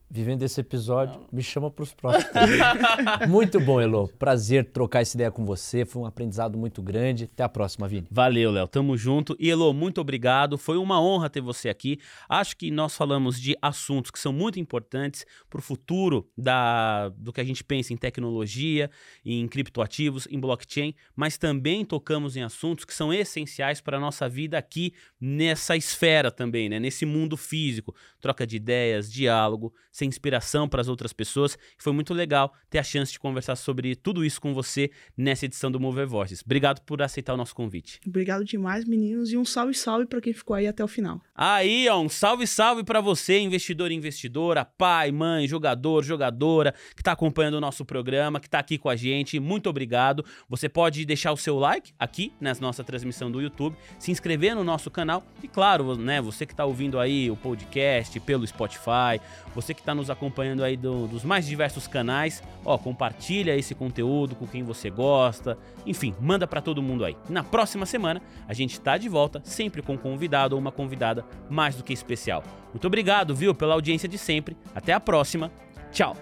vivendo esse episódio, me chama para os próximos. muito bom, Elo. Prazer trocar essa ideia com você. Foi um aprendizado muito grande. Até a próxima, Vini. Valeu, Léo. Tamo junto. E Elo, muito obrigado. Foi uma honra ter você aqui. Acho que nós falamos de assuntos que são muito importantes para o futuro da, do que a gente pensa em tecnologia, em criptoativos, em blockchain, mas também tocamos em assuntos que são essenciais para a nossa vida aqui nessa esfera também, né? Nesse mundo físico. Troca de ideias, diálogo ser inspiração para as outras pessoas. Foi muito legal ter a chance de conversar sobre tudo isso com você nessa edição do Mover Voices. Obrigado por aceitar o nosso convite. Obrigado demais, meninos, e um salve salve para quem ficou aí até o final. Aí, ó, um salve salve para você, investidor e investidora, pai, mãe, jogador, jogadora, que está acompanhando o nosso programa, que está aqui com a gente. Muito obrigado. Você pode deixar o seu like aqui na nossa transmissão do YouTube, se inscrever no nosso canal e claro, né, você que está ouvindo aí o podcast pelo Spotify, você que está nos acompanhando aí do, dos mais diversos canais, ó, compartilha esse conteúdo com quem você gosta, enfim, manda para todo mundo aí. Na próxima semana a gente está de volta, sempre com um convidado ou uma convidada mais do que especial. Muito obrigado, viu, pela audiência de sempre. Até a próxima. Tchau.